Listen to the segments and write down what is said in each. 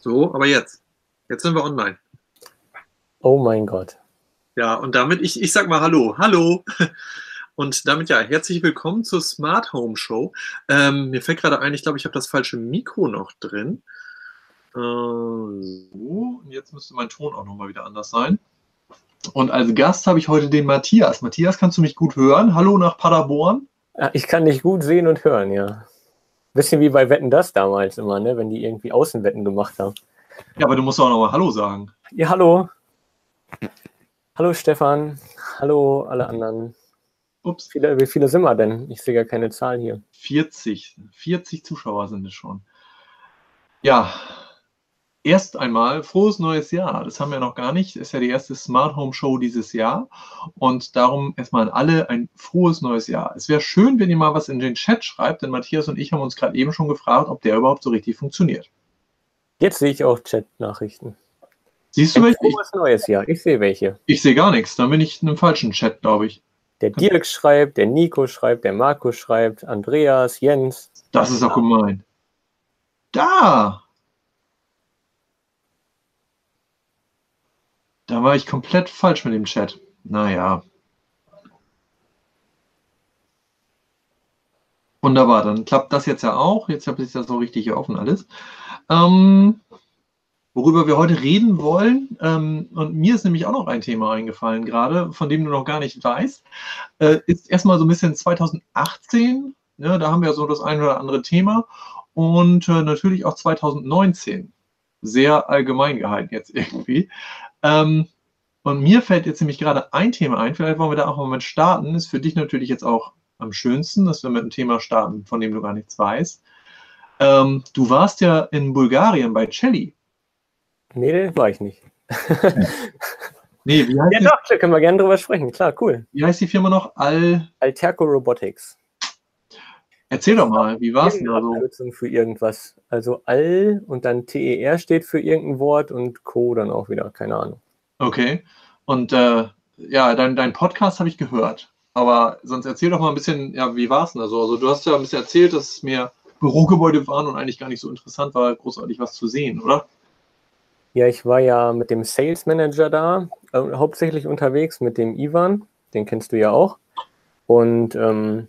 So, aber jetzt. Jetzt sind wir online. Oh mein Gott. Ja, und damit, ich, ich sag mal Hallo. Hallo. Und damit ja, herzlich willkommen zur Smart Home Show. Ähm, mir fällt gerade ein, ich glaube, ich habe das falsche Mikro noch drin. Äh, so, und jetzt müsste mein Ton auch nochmal wieder anders sein. Und als Gast habe ich heute den Matthias. Matthias, kannst du mich gut hören? Hallo nach Paderborn. Ja, ich kann dich gut sehen und hören, ja. Bisschen wie bei Wetten das damals immer, ne? wenn die irgendwie Außenwetten gemacht haben. Ja, aber du musst auch nochmal Hallo sagen. Ja, hallo. Hallo Stefan. Hallo alle anderen. Ups. Viele, wie viele sind wir denn? Ich sehe gar keine Zahl hier. 40. 40 Zuschauer sind es schon. Ja, erst einmal frohes neues Jahr. Das haben wir noch gar nicht. Das ist ja die erste Smart Home Show dieses Jahr. Und darum erstmal an alle ein frohes neues Jahr. Es wäre schön, wenn ihr mal was in den Chat schreibt, denn Matthias und ich haben uns gerade eben schon gefragt, ob der überhaupt so richtig funktioniert. Jetzt sehe ich auch Chat-Nachrichten. Siehst du welche? Frohes neues Jahr. Ich sehe welche. Ich sehe gar nichts. Dann bin ich in einem falschen Chat, glaube ich. Der Dirk schreibt, der Nico schreibt, der Marco schreibt, Andreas, Jens. Das ist auch gemein. Da! Da war ich komplett falsch mit dem Chat. Naja. Wunderbar, dann klappt das jetzt ja auch. Jetzt habe ich das so richtig hier offen alles. Ähm, worüber wir heute reden wollen, ähm, und mir ist nämlich auch noch ein Thema eingefallen gerade, von dem du noch gar nicht weißt, äh, ist erstmal so ein bisschen 2018. Ne, da haben wir so das ein oder andere Thema. Und äh, natürlich auch 2019. Sehr allgemein gehalten jetzt irgendwie. Ähm, und mir fällt jetzt nämlich gerade ein Thema ein, vielleicht wollen wir da auch mal mit starten, ist für dich natürlich jetzt auch am schönsten, dass wir mit einem Thema starten, von dem du gar nichts weißt. Ähm, du warst ja in Bulgarien bei Celli. Nee, war ich nicht. nee, wie heißt ja, doch, da können wir gerne drüber sprechen. Klar, cool. Wie heißt die Firma noch? Al Alterco Robotics. Erzähl doch mal, wie war es denn also? Abkürzung für irgendwas. Also Al und dann TER steht für irgendein Wort und Co. dann auch wieder, keine Ahnung. Okay. Und äh, ja, dein, dein Podcast habe ich gehört. Aber sonst erzähl doch mal ein bisschen, ja, wie war es denn also? Also du hast ja ein bisschen erzählt, dass es mehr Bürogebäude waren und eigentlich gar nicht so interessant war, großartig was zu sehen, oder? Ja, ich war ja mit dem Sales Manager da, äh, hauptsächlich unterwegs mit dem Ivan, den kennst du ja auch. Und ähm,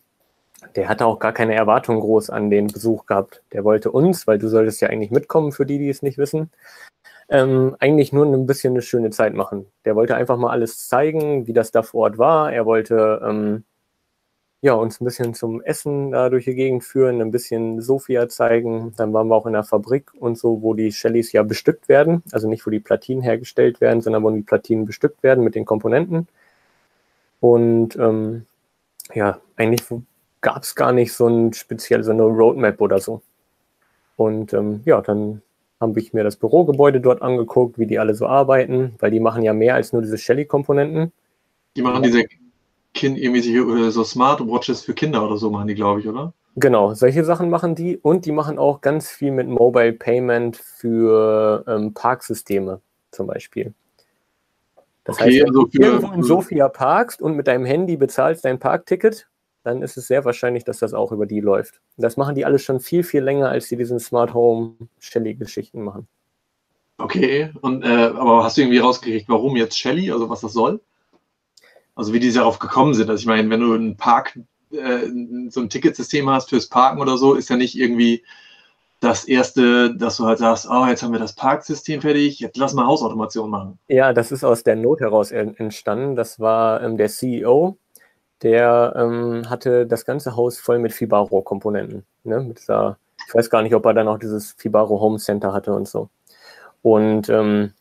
der hatte auch gar keine Erwartung groß an den Besuch gehabt. Der wollte uns, weil du solltest ja eigentlich mitkommen, für die, die es nicht wissen, ähm, eigentlich nur ein bisschen eine schöne Zeit machen. Der wollte einfach mal alles zeigen, wie das da vor Ort war. Er wollte ähm, ja, uns ein bisschen zum Essen da durch die Gegend führen, ein bisschen Sofia zeigen. Dann waren wir auch in der Fabrik und so, wo die Shellys ja bestückt werden. Also nicht, wo die Platinen hergestellt werden, sondern wo die Platinen bestückt werden mit den Komponenten. Und ähm, ja, eigentlich gab es gar nicht so ein speziell so eine Roadmap oder so. Und ähm, ja, dann habe ich mir das Bürogebäude dort angeguckt, wie die alle so arbeiten, weil die machen ja mehr als nur diese Shelly-Komponenten. Die machen diese kind, irgendwie so Smartwatches für Kinder oder so machen die, glaube ich, oder? Genau, solche Sachen machen die und die machen auch ganz viel mit Mobile Payment für ähm, Parksysteme zum Beispiel. Das okay, heißt, wenn also du irgendwo in Sofia parkst und mit deinem Handy bezahlst dein Parkticket, dann ist es sehr wahrscheinlich, dass das auch über die läuft. das machen die alles schon viel, viel länger, als die diesen Smart Home Shelly-Geschichten machen. Okay, und äh, aber hast du irgendwie rausgekriegt, warum jetzt Shelly, also was das soll? Also wie die darauf gekommen sind. Also ich meine, wenn du einen Park, äh, so ein Ticketsystem hast fürs Parken oder so, ist ja nicht irgendwie das erste, dass du halt sagst, oh, jetzt haben wir das Parksystem fertig, jetzt lass mal Hausautomation machen. Ja, das ist aus der Not heraus entstanden. Das war ähm, der CEO, der ähm, hatte das ganze Haus voll mit Fibaro-Komponenten. Ne? Mit dieser, ich weiß gar nicht, ob er dann auch dieses Fibaro Home Center hatte und so. Und ähm,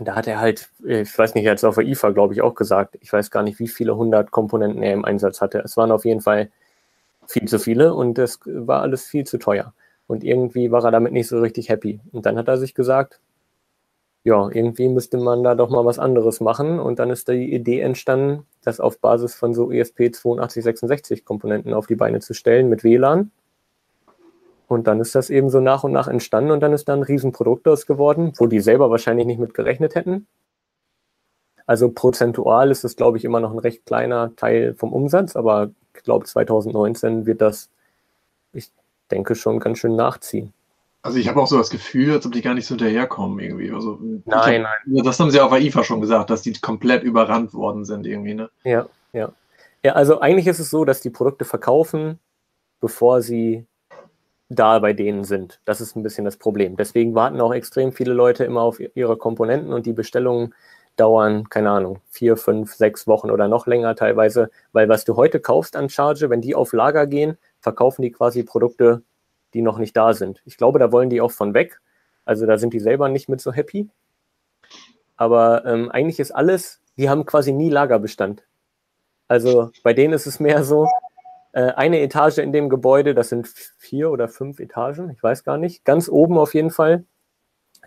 da hat er halt, ich weiß nicht, jetzt auf der IFA, glaube ich, auch gesagt, ich weiß gar nicht, wie viele hundert Komponenten er im Einsatz hatte. Es waren auf jeden Fall viel zu viele und es war alles viel zu teuer. Und irgendwie war er damit nicht so richtig happy. Und dann hat er sich gesagt, ja, irgendwie müsste man da doch mal was anderes machen. Und dann ist die Idee entstanden, das auf Basis von so ESP8266 Komponenten auf die Beine zu stellen mit WLAN und dann ist das eben so nach und nach entstanden und dann ist da ein Riesenprodukt aus geworden, wo die selber wahrscheinlich nicht mit gerechnet hätten. Also prozentual ist das, glaube ich, immer noch ein recht kleiner Teil vom Umsatz, aber ich glaube, 2019 wird das, ich denke, schon ganz schön nachziehen. Also ich habe auch so das Gefühl, als ob die gar nicht so hinterherkommen irgendwie. Also, nein, hab, nein. Das haben sie auf AIFA schon gesagt, dass die komplett überrannt worden sind irgendwie, ne? Ja, ja. Ja, also eigentlich ist es so, dass die Produkte verkaufen, bevor sie da bei denen sind. Das ist ein bisschen das Problem. Deswegen warten auch extrem viele Leute immer auf ihre Komponenten und die Bestellungen dauern, keine Ahnung, vier, fünf, sechs Wochen oder noch länger teilweise, weil was du heute kaufst an Charge, wenn die auf Lager gehen, verkaufen die quasi Produkte die noch nicht da sind. Ich glaube, da wollen die auch von weg. Also da sind die selber nicht mit so happy. Aber ähm, eigentlich ist alles, die haben quasi nie Lagerbestand. Also bei denen ist es mehr so, äh, eine Etage in dem Gebäude, das sind vier oder fünf Etagen, ich weiß gar nicht, ganz oben auf jeden Fall.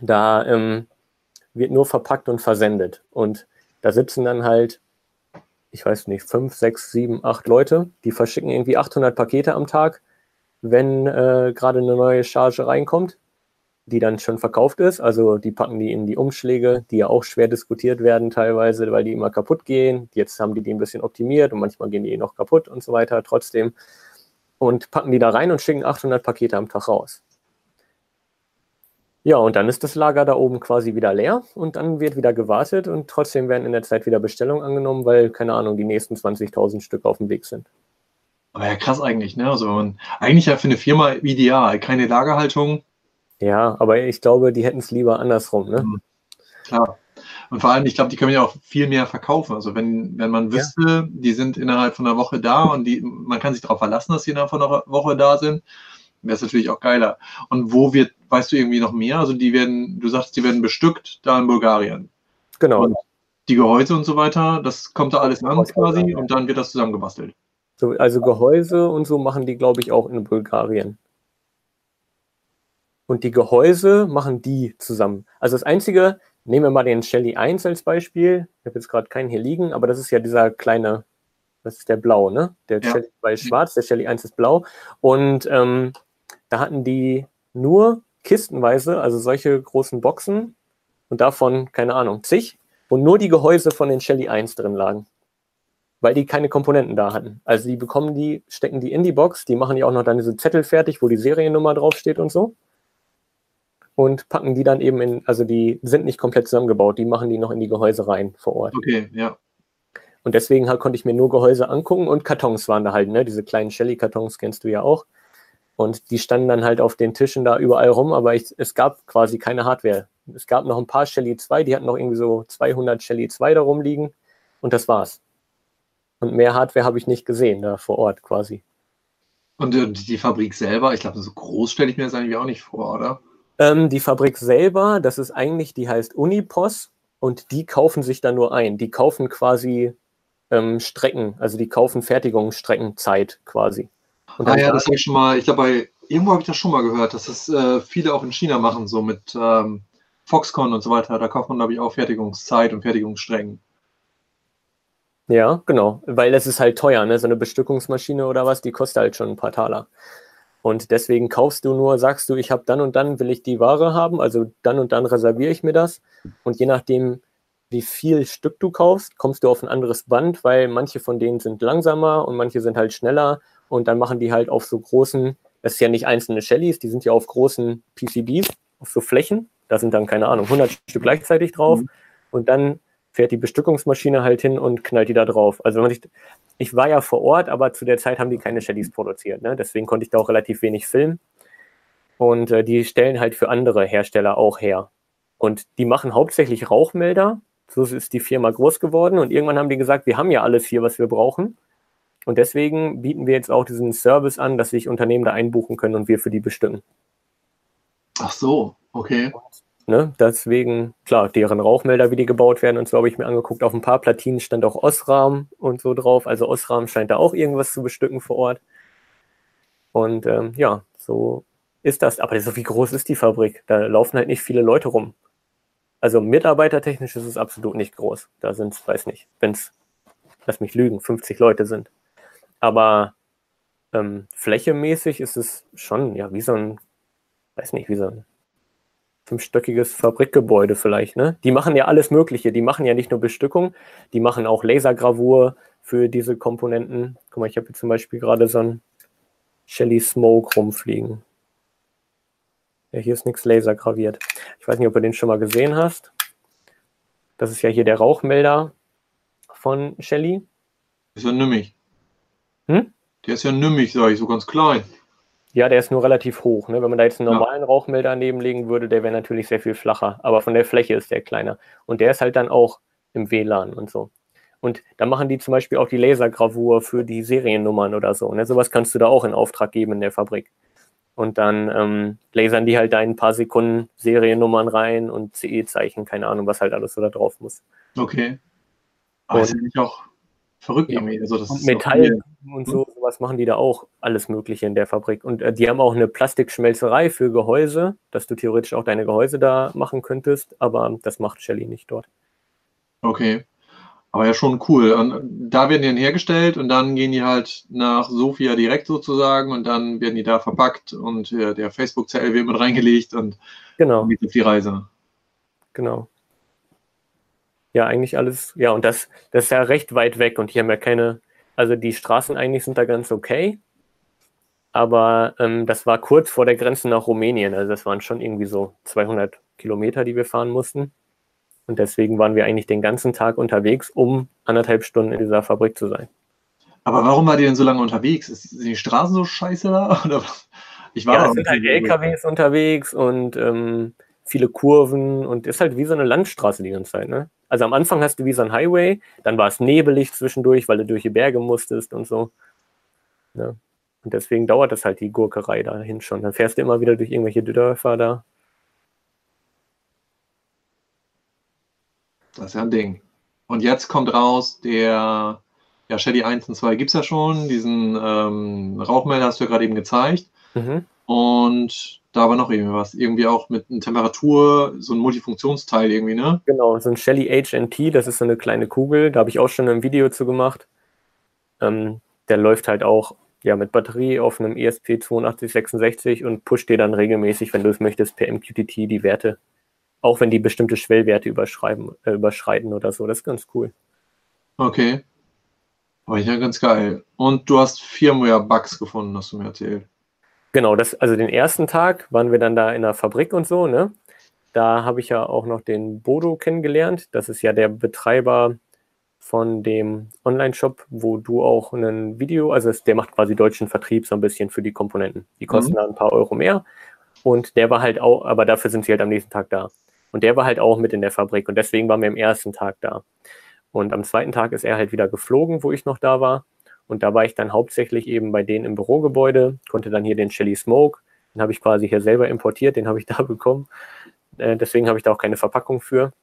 Da ähm, wird nur verpackt und versendet. Und da sitzen dann halt, ich weiß nicht, fünf, sechs, sieben, acht Leute, die verschicken irgendwie 800 Pakete am Tag wenn äh, gerade eine neue Charge reinkommt, die dann schon verkauft ist. Also die packen die in die Umschläge, die ja auch schwer diskutiert werden teilweise, weil die immer kaputt gehen. Jetzt haben die die ein bisschen optimiert und manchmal gehen die eh noch kaputt und so weiter trotzdem. Und packen die da rein und schicken 800 Pakete am Tag raus. Ja, und dann ist das Lager da oben quasi wieder leer und dann wird wieder gewartet und trotzdem werden in der Zeit wieder Bestellungen angenommen, weil, keine Ahnung, die nächsten 20.000 Stück auf dem Weg sind. Aber ja, krass eigentlich, ne? Also man, eigentlich ja für eine Firma ideal, keine Lagerhaltung. Ja, aber ich glaube, die hätten es lieber andersrum, ne? Mhm. Klar. Und vor allem, ich glaube, die können ja auch viel mehr verkaufen. Also wenn, wenn man wüsste, ja. die sind innerhalb von einer Woche da und die, man kann sich darauf verlassen, dass sie innerhalb von einer Woche da sind, wäre es natürlich auch geiler. Und wo wird, weißt du irgendwie noch mehr? Also die werden, du sagst, die werden bestückt da in Bulgarien. Genau. Und die Gehäuse und so weiter, das kommt da alles an quasi und dann wird das zusammengebastelt. So, also Gehäuse und so machen die, glaube ich, auch in Bulgarien. Und die Gehäuse machen die zusammen. Also das Einzige, nehmen wir mal den Shelly 1 als Beispiel. Ich habe jetzt gerade keinen hier liegen, aber das ist ja dieser kleine, das ist der blau, ne? Der ja. Shelly 2 ist schwarz, der Shelly 1 ist blau. Und ähm, da hatten die nur kistenweise, also solche großen Boxen und davon, keine Ahnung, zig, wo nur die Gehäuse von den Shelly 1 drin lagen weil die keine Komponenten da hatten. Also die bekommen die, stecken die in die Box, die machen die auch noch dann diese Zettel fertig, wo die Seriennummer draufsteht und so. Und packen die dann eben in, also die sind nicht komplett zusammengebaut, die machen die noch in die Gehäuse rein vor Ort. Okay, ja. Und deswegen halt, konnte ich mir nur Gehäuse angucken und Kartons waren da halt, ne? Diese kleinen Shelly-Kartons kennst du ja auch. Und die standen dann halt auf den Tischen da überall rum, aber ich, es gab quasi keine Hardware. Es gab noch ein paar Shelly 2, die hatten noch irgendwie so 200 Shelly 2 da rumliegen und das war's. Und mehr Hardware habe ich nicht gesehen, da vor Ort quasi. Und äh, die Fabrik selber, ich glaube, so groß stelle ich mir das eigentlich auch nicht vor, oder? Ähm, die Fabrik selber, das ist eigentlich, die heißt Unipos und die kaufen sich da nur ein. Die kaufen quasi ähm, Strecken, also die kaufen Fertigungsstreckenzeit quasi. Und ah ja, das habe ich schon mal, ich glaube, irgendwo habe ich das schon mal gehört, dass das äh, viele auch in China machen, so mit ähm, Foxconn und so weiter. Da kauft man, glaube ich, auch Fertigungszeit und Fertigungsstrecken. Ja, genau, weil es ist halt teuer, ne? So eine Bestückungsmaschine oder was, die kostet halt schon ein paar Taler. Und deswegen kaufst du nur, sagst du, ich habe dann und dann will ich die Ware haben, also dann und dann reserviere ich mir das. Und je nachdem, wie viel Stück du kaufst, kommst du auf ein anderes Band, weil manche von denen sind langsamer und manche sind halt schneller. Und dann machen die halt auf so großen, das ist ja nicht einzelne Shellys, die sind ja auf großen PCBs, auf so Flächen. Da sind dann, keine Ahnung, 100 Stück gleichzeitig drauf. Mhm. Und dann fährt die Bestückungsmaschine halt hin und knallt die da drauf. Also ich, ich war ja vor Ort, aber zu der Zeit haben die keine Shellys produziert. Ne? Deswegen konnte ich da auch relativ wenig filmen. Und äh, die stellen halt für andere Hersteller auch her. Und die machen hauptsächlich Rauchmelder. So ist die Firma groß geworden. Und irgendwann haben die gesagt, wir haben ja alles hier, was wir brauchen. Und deswegen bieten wir jetzt auch diesen Service an, dass sich Unternehmen da einbuchen können und wir für die bestücken. Ach so, okay. Ne? Deswegen, klar, deren Rauchmelder, wie die gebaut werden und so habe ich mir angeguckt. Auf ein paar Platinen stand auch Osram und so drauf. Also Osram scheint da auch irgendwas zu bestücken vor Ort. Und ähm, ja, so ist das. Aber so wie groß ist die Fabrik? Da laufen halt nicht viele Leute rum. Also mitarbeitertechnisch ist es absolut nicht groß. Da sind es, weiß nicht, wenn es, lass mich lügen, 50 Leute sind. Aber ähm, flächemäßig ist es schon, ja, wie so ein, weiß nicht, wie so ein fünfstöckiges Fabrikgebäude vielleicht, ne? Die machen ja alles Mögliche. Die machen ja nicht nur Bestückung, die machen auch Lasergravur für diese Komponenten. Guck mal, ich habe hier zum Beispiel gerade so ein Shelly Smoke rumfliegen. Ja, hier ist nichts lasergraviert. Ich weiß nicht, ob du den schon mal gesehen hast. Das ist ja hier der Rauchmelder von Shelly. Ist ja nimmig. Hm? Der ist ja nimmig, sage ich, so ganz klein. Ja, der ist nur relativ hoch. Ne? Wenn man da jetzt einen normalen ja. Rauchmelder nebenlegen würde, der wäre natürlich sehr viel flacher. Aber von der Fläche ist der kleiner. Und der ist halt dann auch im WLAN und so. Und da machen die zum Beispiel auch die Lasergravur für die Seriennummern oder so. Ne? Sowas kannst du da auch in Auftrag geben in der Fabrik. Und dann ähm, lasern die halt da ein paar Sekunden Seriennummern rein und CE-Zeichen, keine Ahnung, was halt alles so da drauf muss. Okay. Aber ist ja nicht auch verrückt ja. irgendwie. Also das und Metall und so, sowas machen die da auch alles Mögliche in der Fabrik. Und äh, die haben auch eine Plastikschmelzerei für Gehäuse, dass du theoretisch auch deine Gehäuse da machen könntest, aber das macht Shelly nicht dort. Okay. Aber ja schon cool. Und da werden die dann hergestellt und dann gehen die halt nach Sofia direkt sozusagen und dann werden die da verpackt und äh, der Facebook-Zell wird mit reingelegt und genau. geht auf die Reise. Genau. Ja, eigentlich alles, ja, und das, das ist ja recht weit weg und hier haben wir keine, also die Straßen eigentlich sind da ganz okay, aber ähm, das war kurz vor der Grenze nach Rumänien, also das waren schon irgendwie so 200 Kilometer, die wir fahren mussten. Und deswegen waren wir eigentlich den ganzen Tag unterwegs, um anderthalb Stunden in dieser Fabrik zu sein. Aber warum war die denn so lange unterwegs? Sind die Straßen so scheiße da? Oder Ich war ja, es sind halt LKWs unterwegs und ähm, viele Kurven und ist halt wie so eine Landstraße die ganze Zeit, ne? Also am Anfang hast du wie so ein Highway, dann war es nebelig zwischendurch, weil du durch die Berge musstest und so. Ja. Und deswegen dauert das halt die Gurkerei dahin schon. Dann fährst du immer wieder durch irgendwelche Dörfer da. Das ist ja ein Ding. Und jetzt kommt raus, der ja, Shelly 1 und 2 gibt es ja schon. Diesen ähm, Rauchmelder hast du ja gerade eben gezeigt. Mhm. Und da war noch irgendwie was. Irgendwie auch mit einer Temperatur, so ein Multifunktionsteil irgendwie, ne? Genau, so ein Shelly HNT, das ist so eine kleine Kugel. Da habe ich auch schon ein Video zu gemacht. Ähm, der läuft halt auch ja, mit Batterie auf einem ESP8266 und pusht dir dann regelmäßig, wenn du es möchtest, per MQTT die Werte. Auch wenn die bestimmte Schwellwerte überschreiben, äh, überschreiten oder so. Das ist ganz cool. Okay. War ja ganz geil. Und du hast Firmware-Bugs gefunden, hast du mir erzählt. Genau, das, also den ersten Tag waren wir dann da in der Fabrik und so, ne? Da habe ich ja auch noch den Bodo kennengelernt. Das ist ja der Betreiber von dem Online-Shop, wo du auch ein Video, also der macht quasi deutschen Vertrieb so ein bisschen für die Komponenten. Die kosten mhm. da ein paar Euro mehr. Und der war halt auch, aber dafür sind sie halt am nächsten Tag da. Und der war halt auch mit in der Fabrik und deswegen waren wir am ersten Tag da. Und am zweiten Tag ist er halt wieder geflogen, wo ich noch da war. Und da war ich dann hauptsächlich eben bei denen im Bürogebäude, konnte dann hier den Chili Smoke, den habe ich quasi hier selber importiert, den habe ich da bekommen. Äh, deswegen habe ich da auch keine Verpackung für.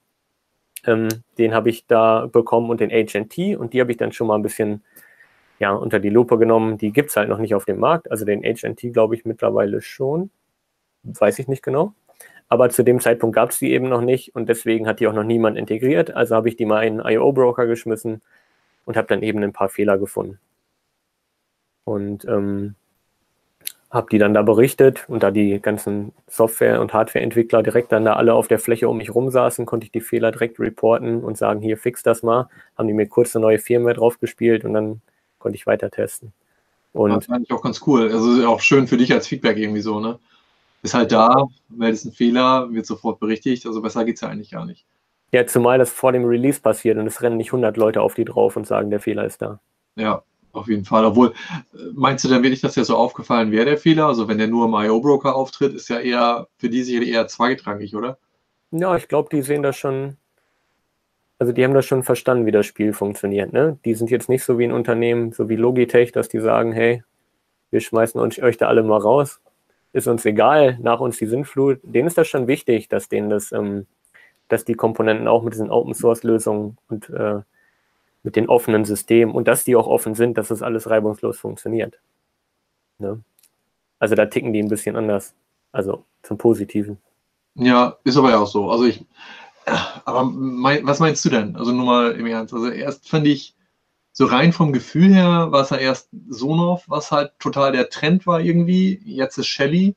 Ähm, den habe ich da bekommen und den HNT und die habe ich dann schon mal ein bisschen ja, unter die Lupe genommen. Die gibt es halt noch nicht auf dem Markt. Also den HNT glaube ich mittlerweile schon. Weiß ich nicht genau. Aber zu dem Zeitpunkt gab es die eben noch nicht und deswegen hat die auch noch niemand integriert. Also habe ich die mal in einen IO-Broker geschmissen und habe dann eben ein paar Fehler gefunden und ähm, habe die dann da berichtet und da die ganzen Software- und Hardware-Entwickler direkt dann da alle auf der Fläche um mich rum saßen, konnte ich die Fehler direkt reporten und sagen, hier, fix das mal. Haben die mir kurz eine neue Firmware draufgespielt und dann konnte ich weiter testen. Und das fand ich auch ganz cool. Also auch schön für dich als Feedback irgendwie so, ne? Ist halt da, meldest einen Fehler, wird sofort berichtigt. Also besser geht es ja eigentlich gar nicht. Ja, zumal das vor dem Release passiert und es rennen nicht 100 Leute auf die drauf und sagen, der Fehler ist da. Ja, auf jeden Fall. Obwohl, äh, meinst du dann wirklich, dass ja so aufgefallen wäre, der Fehler? Also wenn der nur im IO-Broker auftritt, ist ja eher für die sicherlich eher zweitrangig, oder? Ja, ich glaube, die sehen das schon, also die haben das schon verstanden, wie das Spiel funktioniert. Ne? Die sind jetzt nicht so wie ein Unternehmen, so wie Logitech, dass die sagen, hey, wir schmeißen uns, euch da alle mal raus. Ist uns egal, nach uns die Sintflut. Denen ist das schon wichtig, dass denen das, ähm, dass die Komponenten auch mit diesen Open Source Lösungen und äh, mit den offenen Systemen und dass die auch offen sind, dass das alles reibungslos funktioniert. Ne? Also da ticken die ein bisschen anders. Also zum Positiven. Ja, ist aber ja auch so. Also ich, aber mein, was meinst du denn? Also nur mal im Ernst. Also erst fand ich, so rein vom Gefühl her, war es ja erst Sonoff, was halt total der Trend war irgendwie. Jetzt ist Shelly.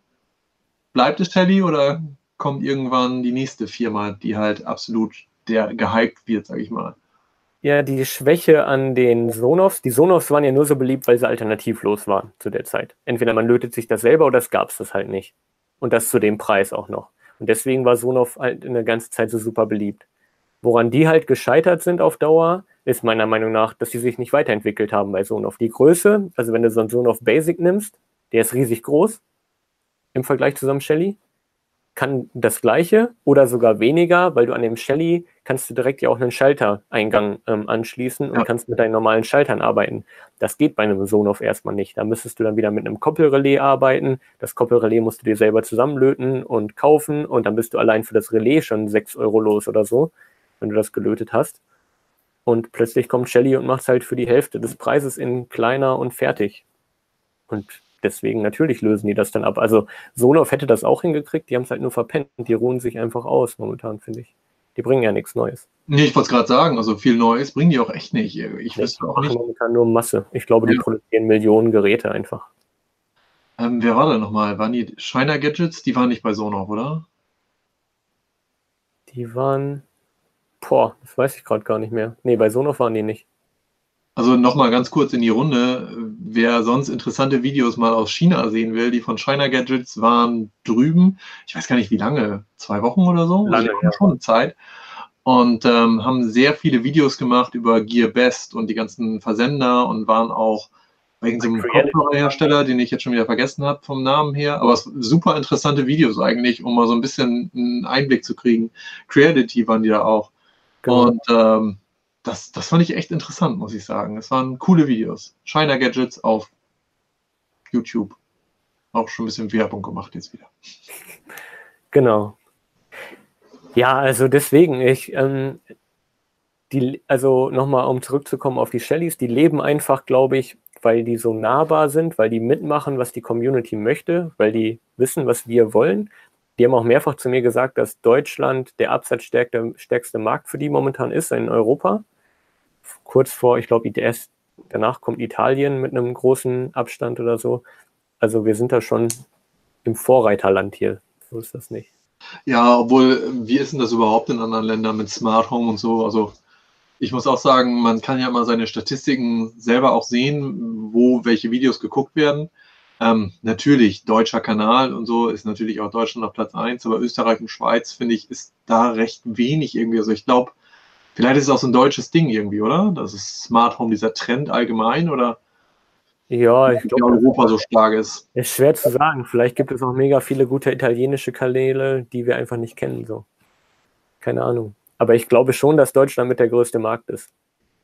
Bleibt es Shelly oder kommt irgendwann die nächste Firma, die halt absolut der gehypt wird, sag ich mal? Ja die Schwäche an den Sonoffs. Die Sonoffs waren ja nur so beliebt, weil sie alternativlos waren zu der Zeit. Entweder man lötet sich das selber oder es gab es das halt nicht. Und das zu dem Preis auch noch. Und deswegen war Sonoff halt in der ganzen Zeit so super beliebt. Woran die halt gescheitert sind auf Dauer, ist meiner Meinung nach, dass sie sich nicht weiterentwickelt haben bei Sonoff. Die Größe, also wenn du so einen Sonoff Basic nimmst, der ist riesig groß im Vergleich zu so einem Shelly kann das gleiche oder sogar weniger, weil du an dem Shelly kannst du direkt ja auch einen Schaltereingang ähm, anschließen und ja. kannst mit deinen normalen Schaltern arbeiten. Das geht bei einem Sonoff erstmal nicht. Da müsstest du dann wieder mit einem Koppelrelais arbeiten. Das Koppelrelais musst du dir selber zusammenlöten und kaufen und dann bist du allein für das Relais schon 6 Euro los oder so, wenn du das gelötet hast. Und plötzlich kommt Shelly und macht es halt für die Hälfte des Preises in kleiner und fertig. Und deswegen natürlich lösen die das dann ab. Also Sonoff hätte das auch hingekriegt, die haben es halt nur verpennt. Die ruhen sich einfach aus momentan, finde ich. Die bringen ja nichts Neues. Nee, ich wollte es gerade sagen, also viel Neues bringen die auch echt nicht. Ich wüsste auch nicht. momentan nur Masse. Ich glaube, die ja. produzieren Millionen Geräte einfach. Ähm, wer war da nochmal? Waren die China Gadgets? Die waren nicht bei Sonoff, oder? Die waren. Boah, das weiß ich gerade gar nicht mehr. Nee, bei Sonoff waren die nicht. Also nochmal ganz kurz in die Runde. Wer sonst interessante Videos mal aus China sehen will, die von China Gadgets waren drüben, ich weiß gar nicht wie lange, zwei Wochen oder so, lange, also schon eine Zeit. Und ähm, haben sehr viele Videos gemacht über GearBest und die ganzen Versender und waren auch bei irgendeinem Kopfhörerhersteller, den ich jetzt schon wieder vergessen habe vom Namen her. Aber super interessante Videos eigentlich, um mal so ein bisschen einen Einblick zu kriegen. Creality waren die da auch. Genau. Und ähm, das, das fand ich echt interessant, muss ich sagen. Es waren coole Videos. China Gadgets auf YouTube. Auch schon ein bisschen Werbung gemacht jetzt wieder. Genau. Ja, also deswegen, ich, ähm, die, also nochmal, um zurückzukommen auf die Shellys, die leben einfach, glaube ich, weil die so nahbar sind, weil die mitmachen, was die Community möchte, weil die wissen, was wir wollen. Die haben auch mehrfach zu mir gesagt, dass Deutschland der absatzstärkste Markt für die momentan ist in Europa kurz vor, ich glaube, ITS, danach kommt Italien mit einem großen Abstand oder so. Also wir sind da schon im Vorreiterland hier. So ist das nicht. Ja, obwohl, wie ist denn das überhaupt in anderen Ländern mit Smart Home und so? Also ich muss auch sagen, man kann ja mal seine Statistiken selber auch sehen, wo welche Videos geguckt werden. Ähm, natürlich, deutscher Kanal und so ist natürlich auch Deutschland auf Platz 1, aber Österreich und Schweiz, finde ich, ist da recht wenig irgendwie. Also ich glaube, Vielleicht ist es auch so ein deutsches Ding irgendwie, oder? Das ist Smart Home, dieser Trend allgemein, oder? Ja, ich glaube, Europa so stark ist. Ist schwer zu sagen. Vielleicht gibt es auch mega viele gute italienische Kanäle, die wir einfach nicht kennen. So. Keine Ahnung. Aber ich glaube schon, dass Deutschland mit der größte Markt ist.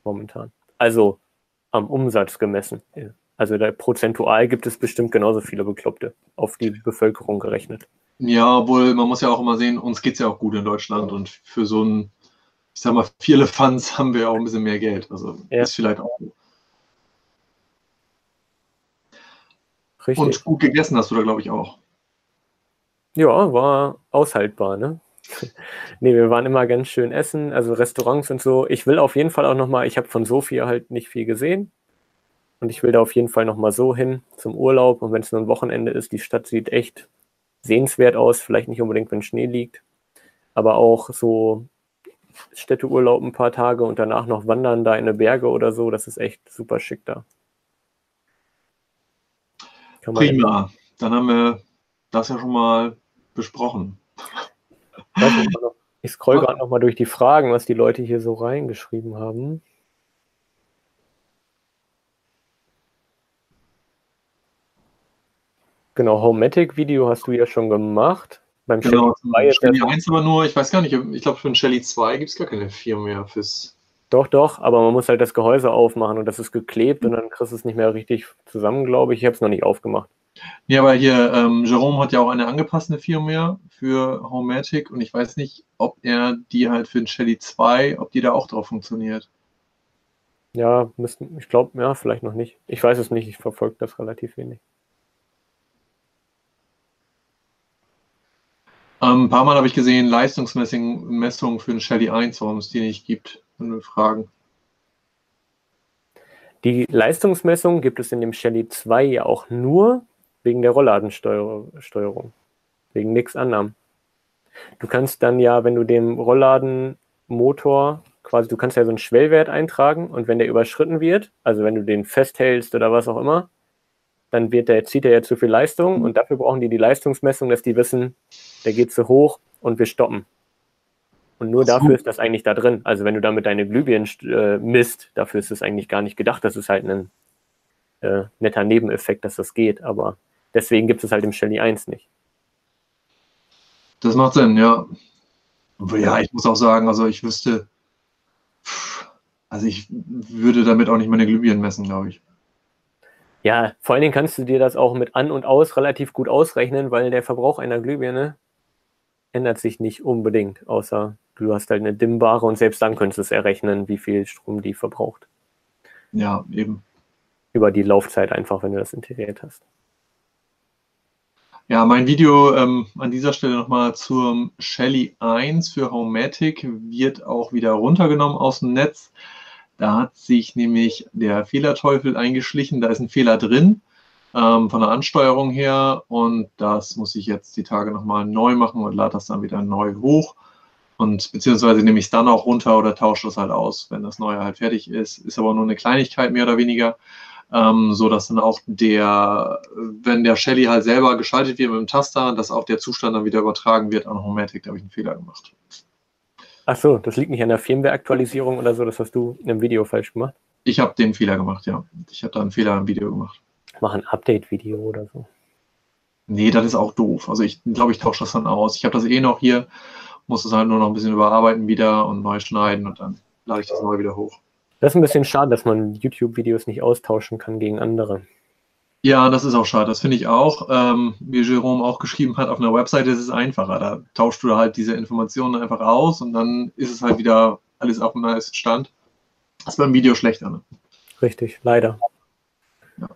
Momentan. Also am Umsatz gemessen. Also da, prozentual gibt es bestimmt genauso viele Bekloppte auf die Bevölkerung gerechnet. Ja, obwohl man muss ja auch immer sehen, uns geht es ja auch gut in Deutschland und für so ein ich sag mal, viele Fans haben wir auch ein bisschen mehr Geld. Also ja. ist vielleicht auch. Richtig. Und gut gegessen hast du da, glaube ich, auch. Ja, war aushaltbar, ne? nee, wir waren immer ganz schön essen, also Restaurants und so. Ich will auf jeden Fall auch nochmal, ich habe von Sofia halt nicht viel gesehen. Und ich will da auf jeden Fall nochmal so hin zum Urlaub. Und wenn es nur ein Wochenende ist, die Stadt sieht echt sehenswert aus. Vielleicht nicht unbedingt, wenn Schnee liegt. Aber auch so Städteurlaub ein paar Tage und danach noch wandern da in eine Berge oder so. Das ist echt super schick da. Prima. Dann haben wir das ja schon mal besprochen. Ich scroll gerade noch mal durch die Fragen, was die Leute hier so reingeschrieben haben. Genau, Homematic-Video hast du ja schon gemacht. Beim genau, Shelly 2 Shelly 1 aber nur, ich weiß gar nicht, ich glaube für ein Shelly 2 gibt es gar keine 4 mehr fürs. Doch, doch, aber man muss halt das Gehäuse aufmachen und das ist geklebt und dann kriegst du es nicht mehr richtig zusammen, glaube ich. Ich habe es noch nicht aufgemacht. Ja, aber hier, ähm, Jerome hat ja auch eine angepasste Firmware für Homematic und ich weiß nicht, ob er die halt für den Shelly 2, ob die da auch drauf funktioniert. Ja, müssen, ich glaube, ja, vielleicht noch nicht. Ich weiß es nicht, ich verfolge das relativ wenig. Ähm, ein paar Mal habe ich gesehen, Leistungsmessungen für den Shelly 1, warum es die nicht gibt, wenn fragen. Die Leistungsmessung gibt es in dem Shelly 2 ja auch nur wegen der Rollladensteuerung. Wegen nichts anderem. Du kannst dann ja, wenn du dem Rollladenmotor quasi, du kannst ja so einen Schwellwert eintragen und wenn der überschritten wird, also wenn du den festhältst oder was auch immer, dann wird der, zieht er ja zu viel Leistung und dafür brauchen die die Leistungsmessung, dass die wissen, der geht zu hoch und wir stoppen. Und nur so. dafür ist das eigentlich da drin. Also wenn du damit deine Glühbirnen äh, misst, dafür ist es eigentlich gar nicht gedacht. Das ist halt ein äh, netter Nebeneffekt, dass das geht. Aber deswegen gibt es halt im Shelly 1 nicht. Das macht Sinn, ja. Ja, ich muss auch sagen, also ich wüsste, also ich würde damit auch nicht meine Glühbirnen messen, glaube ich. Ja, vor allen Dingen kannst du dir das auch mit an und aus relativ gut ausrechnen, weil der Verbrauch einer Glühbirne ändert sich nicht unbedingt, außer du hast halt eine dimmbare und selbst dann könntest du es errechnen, wie viel Strom die verbraucht. Ja, eben. Über die Laufzeit einfach, wenn du das integriert hast. Ja, mein Video ähm, an dieser Stelle nochmal zum Shelly 1 für Homematic wird auch wieder runtergenommen aus dem Netz. Da hat sich nämlich der Fehlerteufel eingeschlichen. Da ist ein Fehler drin ähm, von der Ansteuerung her und das muss ich jetzt die Tage nochmal neu machen und lade das dann wieder neu hoch. Und beziehungsweise nehme ich es dann auch runter oder tausche es halt aus, wenn das neue halt fertig ist. Ist aber nur eine Kleinigkeit mehr oder weniger. Ähm, so dass dann auch der, wenn der Shelly halt selber geschaltet wird mit dem Taster, dass auch der Zustand dann wieder übertragen wird an Homatic. Da habe ich einen Fehler gemacht. Ach so, das liegt nicht an der Firmware-Aktualisierung oder so, das hast du in einem Video falsch gemacht? Ich habe den Fehler gemacht, ja. Ich habe da einen Fehler im Video gemacht. Mach ein Update-Video oder so. Nee, das ist auch doof. Also ich glaube, ich tausche das dann aus. Ich habe das eh noch hier, muss es halt nur noch ein bisschen überarbeiten wieder und neu schneiden und dann lade ich das neu wieder hoch. Das ist ein bisschen schade, dass man YouTube-Videos nicht austauschen kann gegen andere. Ja, das ist auch schade. Das finde ich auch. Ähm, wie Jerome auch geschrieben hat, auf einer Webseite ist es einfacher. Da tauschst du halt diese Informationen einfach aus und dann ist es halt wieder alles auf dem neuesten Stand. Das ist beim Video schlechter. Ne? Richtig, leider. Ja.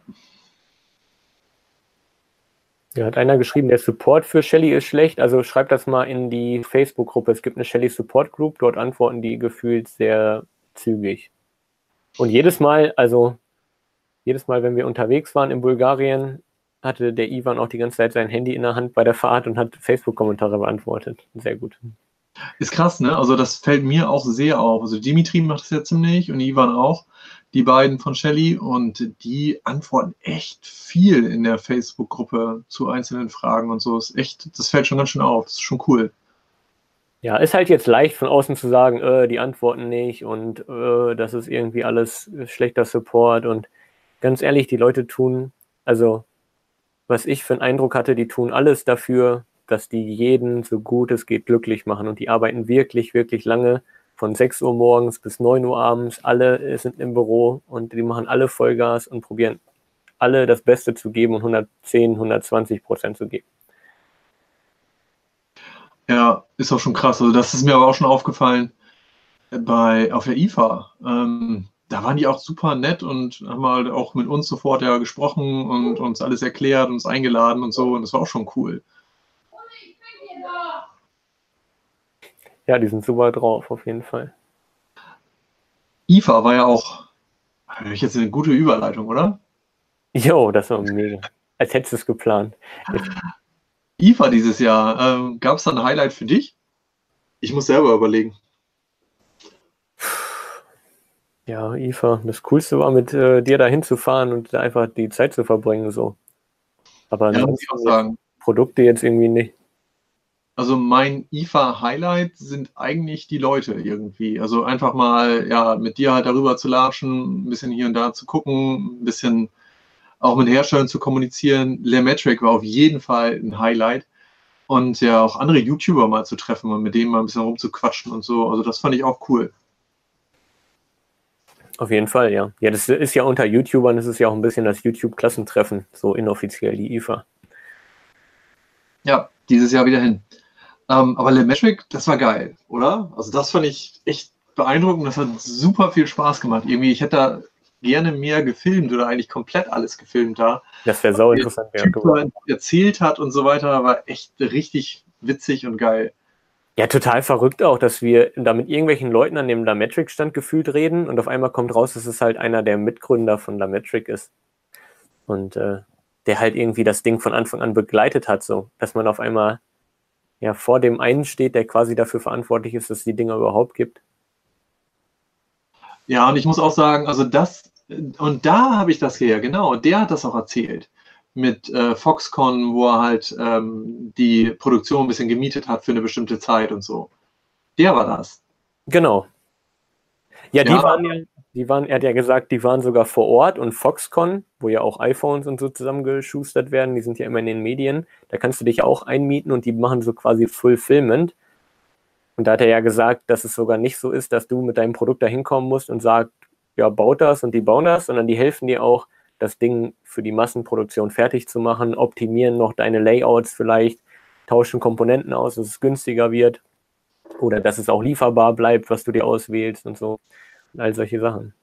Ja, hat einer geschrieben, der Support für Shelly ist schlecht. Also schreibt das mal in die Facebook-Gruppe. Es gibt eine Shelly Support Group. Dort antworten die gefühlt sehr zügig. Und jedes Mal, also jedes Mal, wenn wir unterwegs waren in Bulgarien, hatte der Ivan auch die ganze Zeit sein Handy in der Hand bei der Fahrt und hat Facebook-Kommentare beantwortet. Sehr gut. Ist krass, ne? Also das fällt mir auch sehr auf. Also Dimitri macht das ja ziemlich und Ivan auch, die beiden von Shelly und die antworten echt viel in der Facebook-Gruppe zu einzelnen Fragen und so. Das ist echt, das fällt schon ganz schön auf. Das ist schon cool. Ja, ist halt jetzt leicht von außen zu sagen, äh, die antworten nicht und äh, das ist irgendwie alles schlechter Support und ganz ehrlich, die Leute tun, also was ich für einen Eindruck hatte, die tun alles dafür, dass die jeden so gut es geht glücklich machen und die arbeiten wirklich, wirklich lange von 6 Uhr morgens bis 9 Uhr abends. Alle sind im Büro und die machen alle Vollgas und probieren alle das Beste zu geben und 110, 120 Prozent zu geben. Ja, ist auch schon krass. Also das ist mir aber auch schon aufgefallen bei auf der IFA. Ähm, da waren die auch super nett und haben halt auch mit uns sofort ja gesprochen und uns alles erklärt, uns eingeladen und so. Und das war auch schon cool. Ja, die sind super drauf, auf jeden Fall. IFA war ja auch, ich jetzt eine gute Überleitung, oder? Jo, das war mega. Als hättest du es geplant. Jetzt. IFA dieses Jahr, ähm, gab es da ein Highlight für dich? Ich muss selber überlegen. Ja, IFA. Das Coolste war, mit äh, dir da hinzufahren und da einfach die Zeit zu verbringen. So. Aber ja, muss ich auch sagen. Produkte jetzt irgendwie nicht. Also mein IFA-Highlight sind eigentlich die Leute irgendwie. Also einfach mal ja mit dir halt darüber zu latschen, ein bisschen hier und da zu gucken, ein bisschen auch mit Herstellern zu kommunizieren. Lemetric war auf jeden Fall ein Highlight. Und ja auch andere YouTuber mal zu treffen und mit denen mal ein bisschen rumzuquatschen und so. Also das fand ich auch cool. Auf jeden Fall, ja. Ja, das ist ja unter YouTubern, das ist ja auch ein bisschen das YouTube-Klassentreffen, so inoffiziell die IFA. Ja, dieses Jahr wieder hin. Ähm, aber Lemetric, das war geil, oder? Also das fand ich echt beeindruckend. Das hat super viel Spaß gemacht. Irgendwie, ich hätte da gerne mehr gefilmt oder eigentlich komplett alles gefilmt da. Das wäre sau interessant. Der erzählt hat und so weiter, war echt richtig witzig und geil. Ja, total verrückt auch, dass wir da mit irgendwelchen Leuten an dem Lametric-Stand gefühlt reden und auf einmal kommt raus, dass es halt einer der Mitgründer von Lametric ist. Und äh, der halt irgendwie das Ding von Anfang an begleitet hat, so, dass man auf einmal ja vor dem einen steht, der quasi dafür verantwortlich ist, dass es die Dinger überhaupt gibt. Ja, und ich muss auch sagen, also das, und da habe ich das her, genau, der hat das auch erzählt. Mit äh, Foxconn, wo er halt ähm, die Produktion ein bisschen gemietet hat für eine bestimmte Zeit und so. Der war das. Genau. Ja, die ja. waren ja, die waren, er hat ja gesagt, die waren sogar vor Ort und Foxconn, wo ja auch iPhones und so zusammengeschustert werden, die sind ja immer in den Medien, da kannst du dich auch einmieten und die machen so quasi Fulfillment. Und da hat er ja gesagt, dass es sogar nicht so ist, dass du mit deinem Produkt da hinkommen musst und sagst, ja, baut das und die bauen das, sondern die helfen dir auch, das Ding für die Massenproduktion fertig zu machen, optimieren noch deine Layouts vielleicht, tauschen Komponenten aus, dass es günstiger wird oder dass es auch lieferbar bleibt, was du dir auswählst und so all solche Sachen.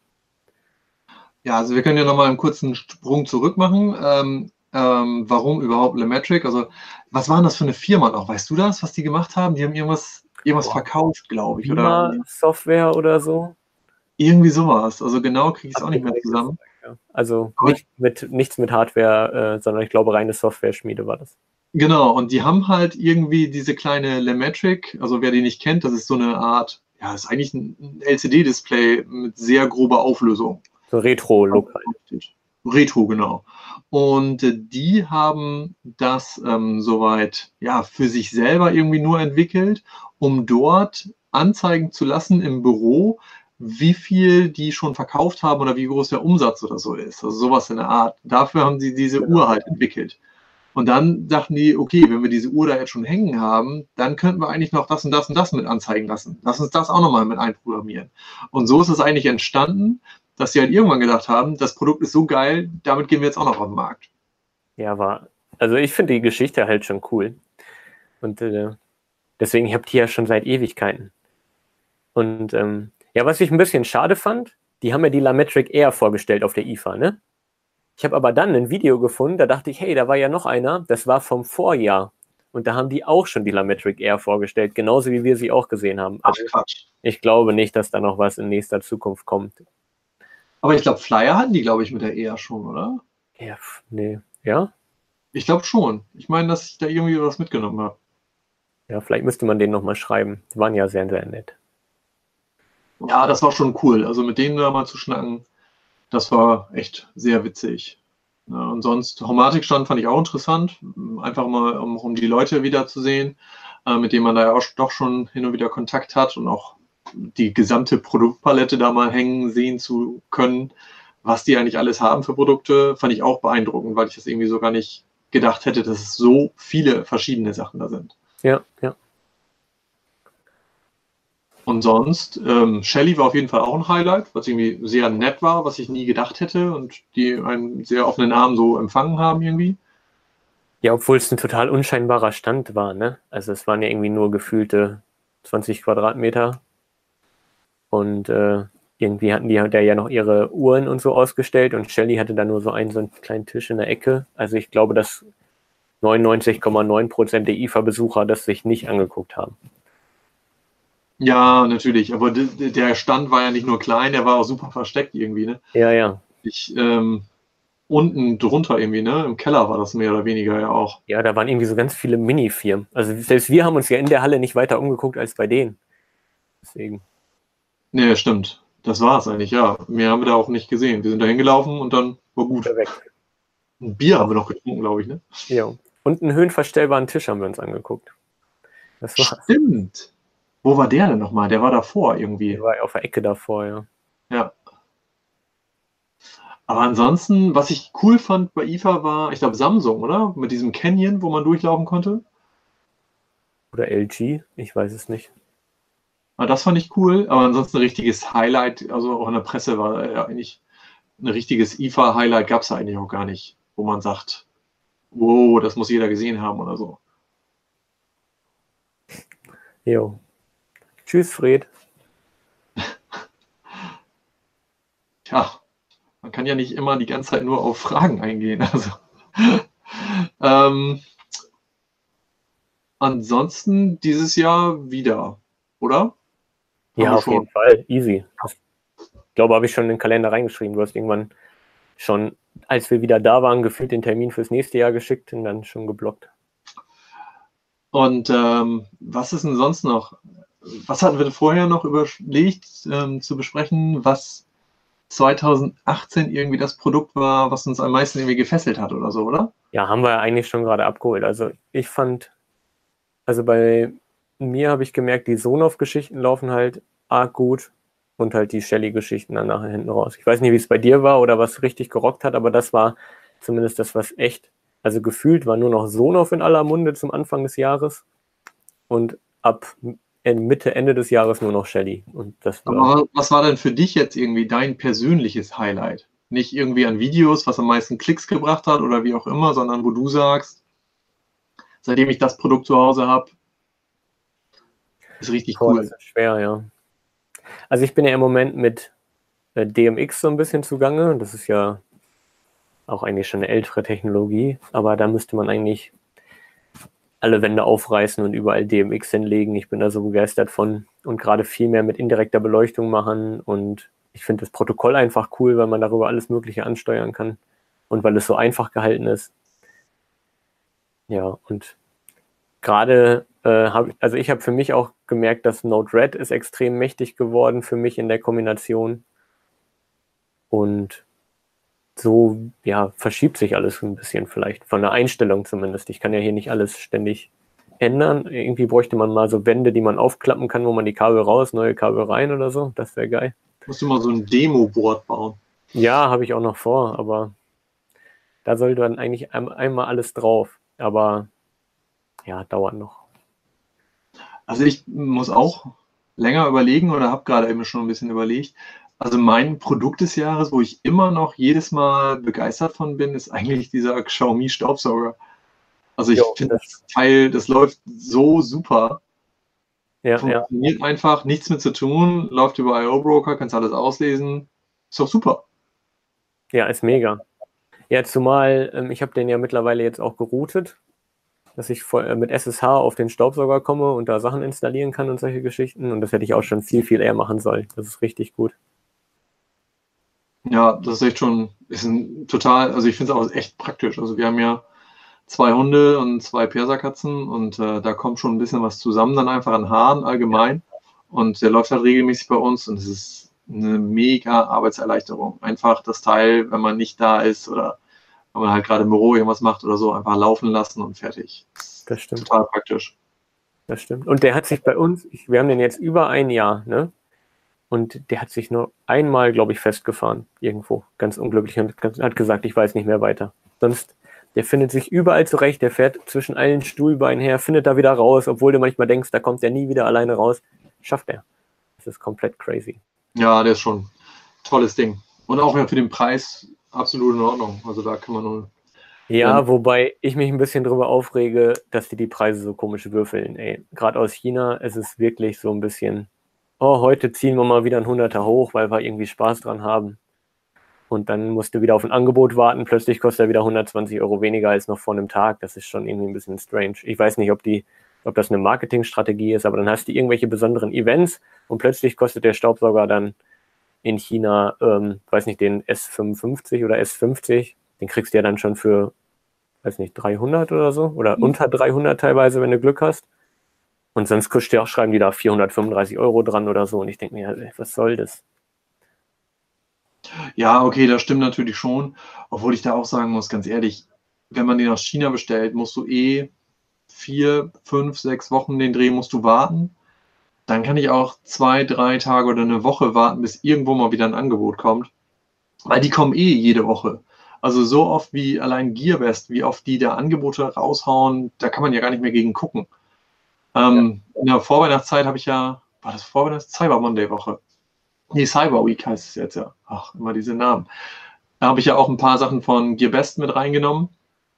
Ja, also wir können ja nochmal einen kurzen Sprung zurück machen. Ähm, ähm, warum überhaupt Lemetric? Also, was war das für eine Firma noch? Weißt du das, was die gemacht haben? Die haben irgendwas, irgendwas verkauft, glaube ich. Oder Software oder so? Irgendwie sowas. Also genau kriege ich es auch nicht mehr zusammen. Also nicht mit, nichts mit Hardware, äh, sondern ich glaube reine Software-Schmiede war das. Genau, und die haben halt irgendwie diese kleine Lemetric, also wer die nicht kennt, das ist so eine Art ja, ist eigentlich ein LCD-Display mit sehr grober Auflösung. So Retro-Look. Retro, genau. Und äh, die haben das ähm, soweit ja für sich selber irgendwie nur entwickelt, um dort anzeigen zu lassen im Büro, wie viel die schon verkauft haben oder wie groß der Umsatz oder so ist. Also sowas in der Art. Dafür haben sie diese genau. Uhr halt entwickelt. Und dann dachten die, okay, wenn wir diese Uhr da jetzt schon hängen haben, dann könnten wir eigentlich noch das und das und das mit anzeigen lassen. Lass uns das auch nochmal mit einprogrammieren. Und so ist es eigentlich entstanden, dass sie halt irgendwann gedacht haben, das Produkt ist so geil, damit gehen wir jetzt auch noch auf den Markt. Ja, war. Also ich finde die Geschichte halt schon cool. Und äh, deswegen, ich habe die ja schon seit Ewigkeiten. Und ähm, ja, was ich ein bisschen schade fand, die haben ja die Lametric Air vorgestellt auf der IFA, ne? Ich habe aber dann ein Video gefunden, da dachte ich, hey, da war ja noch einer, das war vom Vorjahr. Und da haben die auch schon die Lametric Air vorgestellt, genauso wie wir sie auch gesehen haben. Ach, also, Quatsch. Ich glaube nicht, dass da noch was in nächster Zukunft kommt. Aber ich glaube, Flyer hatten die, glaube ich, mit der Air schon, oder? Ja, nee. Ja? Ich glaube schon. Ich meine, dass ich da irgendwie was mitgenommen habe. Ja, vielleicht müsste man denen nochmal schreiben. Die waren ja sehr, sehr nett. Ja, das war schon cool. Also mit denen da mal zu schnacken, das war echt sehr witzig. Ja, und sonst, Homatik-Stand fand ich auch interessant, einfach mal, um, um die Leute wieder zu sehen, äh, mit denen man da ja auch doch schon hin und wieder Kontakt hat und auch die gesamte Produktpalette da mal hängen sehen zu können, was die eigentlich alles haben für Produkte, fand ich auch beeindruckend, weil ich das irgendwie so gar nicht gedacht hätte, dass es so viele verschiedene Sachen da sind. Ja, ja. Und sonst, ähm, Shelly war auf jeden Fall auch ein Highlight, was irgendwie sehr nett war, was ich nie gedacht hätte und die einen sehr offenen Arm so empfangen haben irgendwie. Ja, obwohl es ein total unscheinbarer Stand war, ne? Also es waren ja irgendwie nur gefühlte 20 Quadratmeter. Und äh, irgendwie hatten die da ja noch ihre Uhren und so ausgestellt und Shelly hatte da nur so einen, so einen kleinen Tisch in der Ecke. Also ich glaube, dass 99,9 Prozent der IFA-Besucher das sich nicht angeguckt haben. Ja, natürlich. Aber der Stand war ja nicht nur klein, der war auch super versteckt irgendwie, ne? Ja, ja. Ich, ähm, unten drunter irgendwie, ne? Im Keller war das mehr oder weniger ja auch. Ja, da waren irgendwie so ganz viele Mini-Firmen. Also selbst wir haben uns ja in der Halle nicht weiter umgeguckt als bei denen. Deswegen. Nee, stimmt. Das war es eigentlich, ja. Mehr haben wir da auch nicht gesehen. Wir sind da hingelaufen und dann war gut. Weg. Ein Bier haben wir noch getrunken, glaube ich, ne? Ja. Und einen höhenverstellbaren Tisch haben wir uns angeguckt. Das war Stimmt. Wo war der denn nochmal? Der war davor irgendwie. Der war auf der Ecke davor, ja. Ja. Aber ansonsten, was ich cool fand bei IFA war, ich glaube Samsung, oder? Mit diesem Canyon, wo man durchlaufen konnte. Oder LG, ich weiß es nicht. Aber ah, das fand ich cool, aber ansonsten ein richtiges Highlight, also auch in der Presse war ja eigentlich ein richtiges IFA-Highlight gab es eigentlich auch gar nicht, wo man sagt, wow, das muss jeder gesehen haben oder so. Jo. Tschüss, Fred. Tja, man kann ja nicht immer die ganze Zeit nur auf Fragen eingehen. Also, ähm, ansonsten dieses Jahr wieder, oder? Ja, auf jeden Fall. Easy. Ich glaube, habe ich schon in den Kalender reingeschrieben. Du hast irgendwann schon, als wir wieder da waren, gefühlt den Termin fürs nächste Jahr geschickt und dann schon geblockt. Und ähm, was ist denn sonst noch? Was hatten wir vorher noch überlegt ähm, zu besprechen? Was 2018 irgendwie das Produkt war, was uns am meisten irgendwie gefesselt hat oder so, oder? Ja, haben wir ja eigentlich schon gerade abgeholt. Also ich fand, also bei mir habe ich gemerkt, die Sonoff-Geschichten laufen halt arg gut und halt die Shelly-Geschichten dann nachher hinten raus. Ich weiß nicht, wie es bei dir war oder was richtig gerockt hat, aber das war zumindest das, was echt, also gefühlt war nur noch Sonoff in aller Munde zum Anfang des Jahres und ab Mitte, Ende des Jahres nur noch Shelly. Und das war Aber was war denn für dich jetzt irgendwie dein persönliches Highlight? Nicht irgendwie an Videos, was am meisten Klicks gebracht hat oder wie auch immer, sondern wo du sagst, seitdem ich das Produkt zu Hause habe, ist richtig Boah, cool. Das ist schwer, ja. Also ich bin ja im Moment mit äh, DMX so ein bisschen zugange. Das ist ja auch eigentlich schon eine ältere Technologie, aber da müsste man eigentlich alle Wände aufreißen und überall DMX hinlegen. Ich bin da so begeistert von und gerade viel mehr mit indirekter Beleuchtung machen. Und ich finde das Protokoll einfach cool, weil man darüber alles Mögliche ansteuern kann und weil es so einfach gehalten ist. Ja, und gerade äh, habe also ich habe für mich auch gemerkt, dass Node-RED ist extrem mächtig geworden für mich in der Kombination. Und so ja, verschiebt sich alles ein bisschen vielleicht, von der Einstellung zumindest. Ich kann ja hier nicht alles ständig ändern. Irgendwie bräuchte man mal so Wände, die man aufklappen kann, wo man die Kabel raus, neue Kabel rein oder so. Das wäre geil. Musst du mal so ein Demo-Board bauen. Ja, habe ich auch noch vor, aber da sollte dann eigentlich einmal alles drauf. Aber ja, dauert noch. Also ich muss auch länger überlegen oder habe gerade eben schon ein bisschen überlegt. Also mein Produkt des Jahres, wo ich immer noch jedes Mal begeistert von bin, ist eigentlich dieser Xiaomi Staubsauger. Also ich finde das Teil, das läuft so super. Ja, Funktioniert ja. einfach, nichts mit zu tun, läuft über IO Broker, kannst alles auslesen. Ist doch super. Ja, ist mega. Ja, zumal ähm, ich habe den ja mittlerweile jetzt auch geroutet, dass ich äh, mit SSH auf den Staubsauger komme und da Sachen installieren kann und solche Geschichten. Und das hätte ich auch schon viel, viel eher machen sollen. Das ist richtig gut. Ja, das ist echt schon, ist ein total, also ich finde es auch echt praktisch. Also wir haben ja zwei Hunde und zwei Perserkatzen und äh, da kommt schon ein bisschen was zusammen, dann einfach an Haaren allgemein. Und der läuft halt regelmäßig bei uns und es ist eine mega Arbeitserleichterung. Einfach das Teil, wenn man nicht da ist oder wenn man halt gerade im Büro irgendwas macht oder so, einfach laufen lassen und fertig. Das, stimmt. Total praktisch. Das stimmt. Und der hat sich bei uns, ich, wir haben den jetzt über ein Jahr, ne? Und der hat sich nur einmal, glaube ich, festgefahren. Irgendwo. Ganz unglücklich. Und hat gesagt, ich weiß nicht mehr weiter. Sonst, der findet sich überall zurecht. Der fährt zwischen allen Stuhlbeinen her, findet da wieder raus, obwohl du manchmal denkst, da kommt der nie wieder alleine raus. Schafft er. Das ist komplett crazy. Ja, der ist schon ein tolles Ding. Und auch für den Preis absolut in Ordnung. Also da kann man nur. Ja, ja, wobei ich mich ein bisschen drüber aufrege, dass die die Preise so komisch würfeln. Ey, gerade aus China ist es wirklich so ein bisschen oh, heute ziehen wir mal wieder ein Hunderter hoch, weil wir irgendwie Spaß dran haben. Und dann musst du wieder auf ein Angebot warten. Plötzlich kostet er wieder 120 Euro weniger als noch vor einem Tag. Das ist schon irgendwie ein bisschen strange. Ich weiß nicht, ob die, ob das eine Marketingstrategie ist, aber dann hast du irgendwelche besonderen Events und plötzlich kostet der Staubsauger dann in China, ähm, weiß nicht, den S55 oder S50. Den kriegst du ja dann schon für, weiß nicht, 300 oder so oder mhm. unter 300 teilweise, wenn du Glück hast. Und sonst kostet auch, schreiben die da 435 Euro dran oder so. Und ich denke mir, was soll das? Ja, okay, das stimmt natürlich schon. Obwohl ich da auch sagen muss, ganz ehrlich, wenn man den aus China bestellt, musst du eh vier, fünf, sechs Wochen den Dreh musst du warten. Dann kann ich auch zwei, drei Tage oder eine Woche warten, bis irgendwo mal wieder ein Angebot kommt. Weil die kommen eh jede Woche. Also so oft wie allein Gearbest, wie oft die da Angebote raushauen, da kann man ja gar nicht mehr gegen gucken. Ähm, ja. In der Vorweihnachtszeit habe ich ja, war das Vorweihnachtszeit, Cyber Monday Woche? Nee, Cyber Week heißt es jetzt ja. Ach, immer diese Namen. Da habe ich ja auch ein paar Sachen von GearBest mit reingenommen,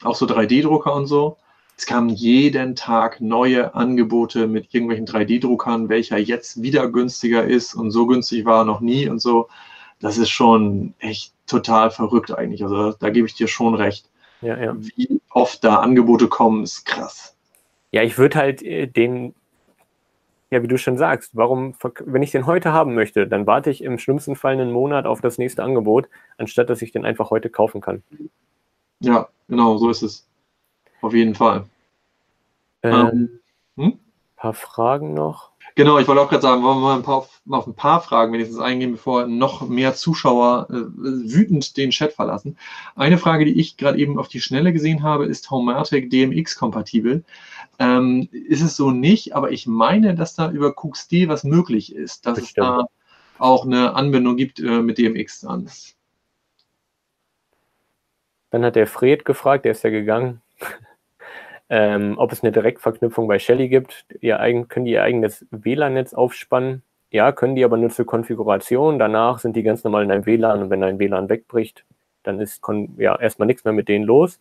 auch so 3D-Drucker und so. Es kamen jeden Tag neue Angebote mit irgendwelchen 3D-Druckern, welcher jetzt wieder günstiger ist und so günstig war noch nie und so. Das ist schon echt total verrückt eigentlich. Also da gebe ich dir schon recht. Ja, ja. Wie oft da Angebote kommen, ist krass. Ja, ich würde halt äh, den, ja, wie du schon sagst, warum, wenn ich den heute haben möchte, dann warte ich im schlimmsten Fall einen Monat auf das nächste Angebot, anstatt dass ich den einfach heute kaufen kann. Ja, genau, so ist es. Auf jeden Fall. Ähm, ähm, hm? Paar Fragen noch. Genau, ich wollte auch gerade sagen, wollen wir mal ein paar auf, mal auf ein paar Fragen wenigstens eingehen, bevor noch mehr Zuschauer äh, wütend den Chat verlassen. Eine Frage, die ich gerade eben auf die Schnelle gesehen habe, ist Homematic DMX kompatibel? Ähm, ist es so nicht, aber ich meine, dass da über CooksD was möglich ist, dass Bestimmt. es da auch eine Anbindung gibt äh, mit DMX dann. Dann hat der Fred gefragt, der ist ja gegangen, ähm, ob es eine Direktverknüpfung bei Shelly gibt. Ihr eigen, können die ihr eigenes WLAN-Netz aufspannen? Ja, können die aber nur zur Konfiguration. Danach sind die ganz normal in einem WLAN und wenn ein WLAN wegbricht, dann ist ja erstmal nichts mehr mit denen los.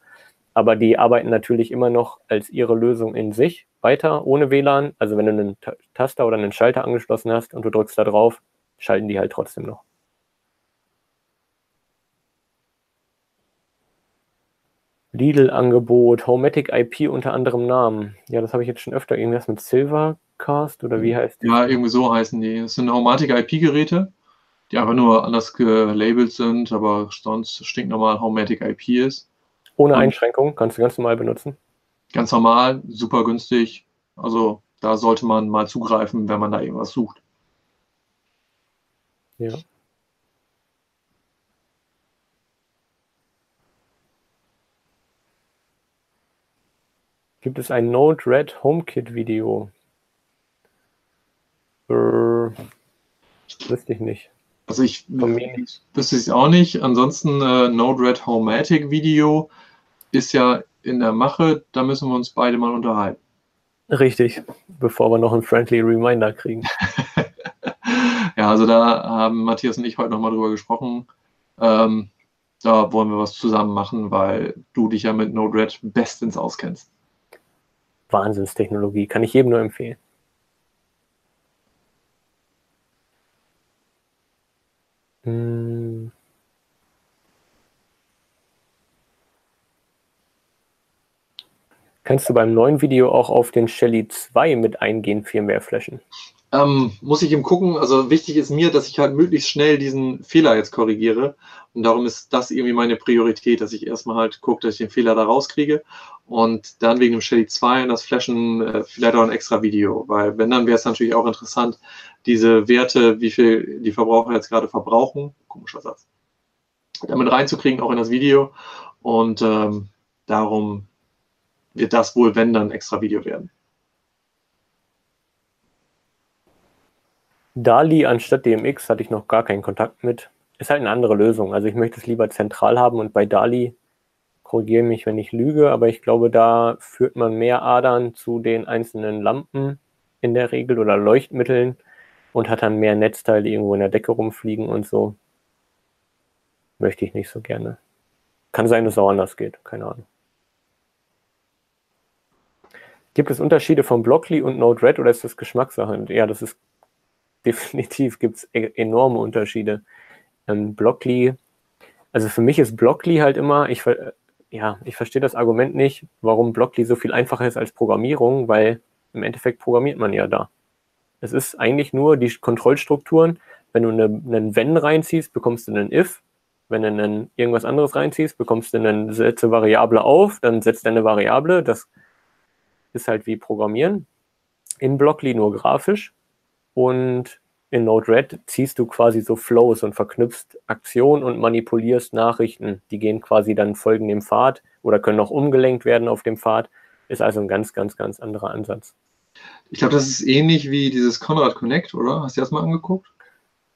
Aber die arbeiten natürlich immer noch als ihre Lösung in sich weiter ohne WLAN. Also wenn du einen Taster oder einen Schalter angeschlossen hast und du drückst da drauf, schalten die halt trotzdem noch. Lidl-Angebot, Homematic IP unter anderem Namen. Ja, das habe ich jetzt schon öfter. Irgendwas mit Silvercast oder wie heißt die? Ja, irgendwie so heißen die. Das sind Homematic IP-Geräte, die einfach nur anders gelabelt sind, aber sonst stinknormal Homematic IP ist. Ohne Und Einschränkung, kannst du ganz normal benutzen. Ganz normal, super günstig. Also da sollte man mal zugreifen, wenn man da irgendwas sucht. Ja. Gibt es ein Node-RED HomeKit-Video? Äh, wüsste ich nicht. Also ich wüsste es auch nicht. Ansonsten äh, Node-RED Homematic-Video ist ja in der Mache. Da müssen wir uns beide mal unterhalten. Richtig, bevor wir noch einen Friendly Reminder kriegen. ja, also da haben Matthias und ich heute nochmal drüber gesprochen. Ähm, da wollen wir was zusammen machen, weil du dich ja mit Node-RED bestens auskennst. Wahnsinnstechnologie. Kann ich jedem nur empfehlen. Hm. Kannst du beim neuen Video auch auf den Shelly 2 mit eingehen, Firmware-Flashen? Ähm, muss ich eben gucken. Also wichtig ist mir, dass ich halt möglichst schnell diesen Fehler jetzt korrigiere. Und darum ist das irgendwie meine Priorität, dass ich erstmal halt gucke, dass ich den Fehler da rauskriege. Und dann wegen dem Shelly 2 und das Flashen äh, vielleicht auch ein extra Video. Weil wenn, dann wäre es natürlich auch interessant, diese Werte, wie viel die Verbraucher jetzt gerade verbrauchen, komischer Satz, damit reinzukriegen, auch in das Video. Und ähm, darum wird das wohl, wenn, dann extra Video werden. DALI anstatt DMX hatte ich noch gar keinen Kontakt mit. Ist halt eine andere Lösung. Also ich möchte es lieber zentral haben und bei DALI korrigiere mich, wenn ich lüge, aber ich glaube, da führt man mehr Adern zu den einzelnen Lampen in der Regel oder Leuchtmitteln und hat dann mehr Netzteile irgendwo in der Decke rumfliegen und so. Möchte ich nicht so gerne. Kann sein, dass es auch anders geht, keine Ahnung. Gibt es Unterschiede von Blockly und Node-RED oder ist das Geschmackssache? Ja, das ist definitiv gibt es e-, enorme Unterschiede. Ähm, Blockly, also für mich ist Blockly halt immer, ich, ja, ich verstehe das Argument nicht, warum Blockly so viel einfacher ist als Programmierung, weil im Endeffekt programmiert man ja da. Es ist eigentlich nur die Kontrollstrukturen. Wenn du eine, einen Wenn reinziehst, bekommst du einen If. Wenn du einen, irgendwas anderes reinziehst, bekommst du eine Sätze Variable auf, dann setzt eine Variable. Das ist halt wie Programmieren. In Blockly nur grafisch. Und in Node-RED ziehst du quasi so Flows und verknüpfst Aktionen und manipulierst Nachrichten. Die gehen quasi dann folgen dem Pfad oder können auch umgelenkt werden auf dem Pfad. Ist also ein ganz, ganz, ganz anderer Ansatz. Ich glaube, das ist ähnlich wie dieses Conrad Connect, oder? Hast du das mal angeguckt?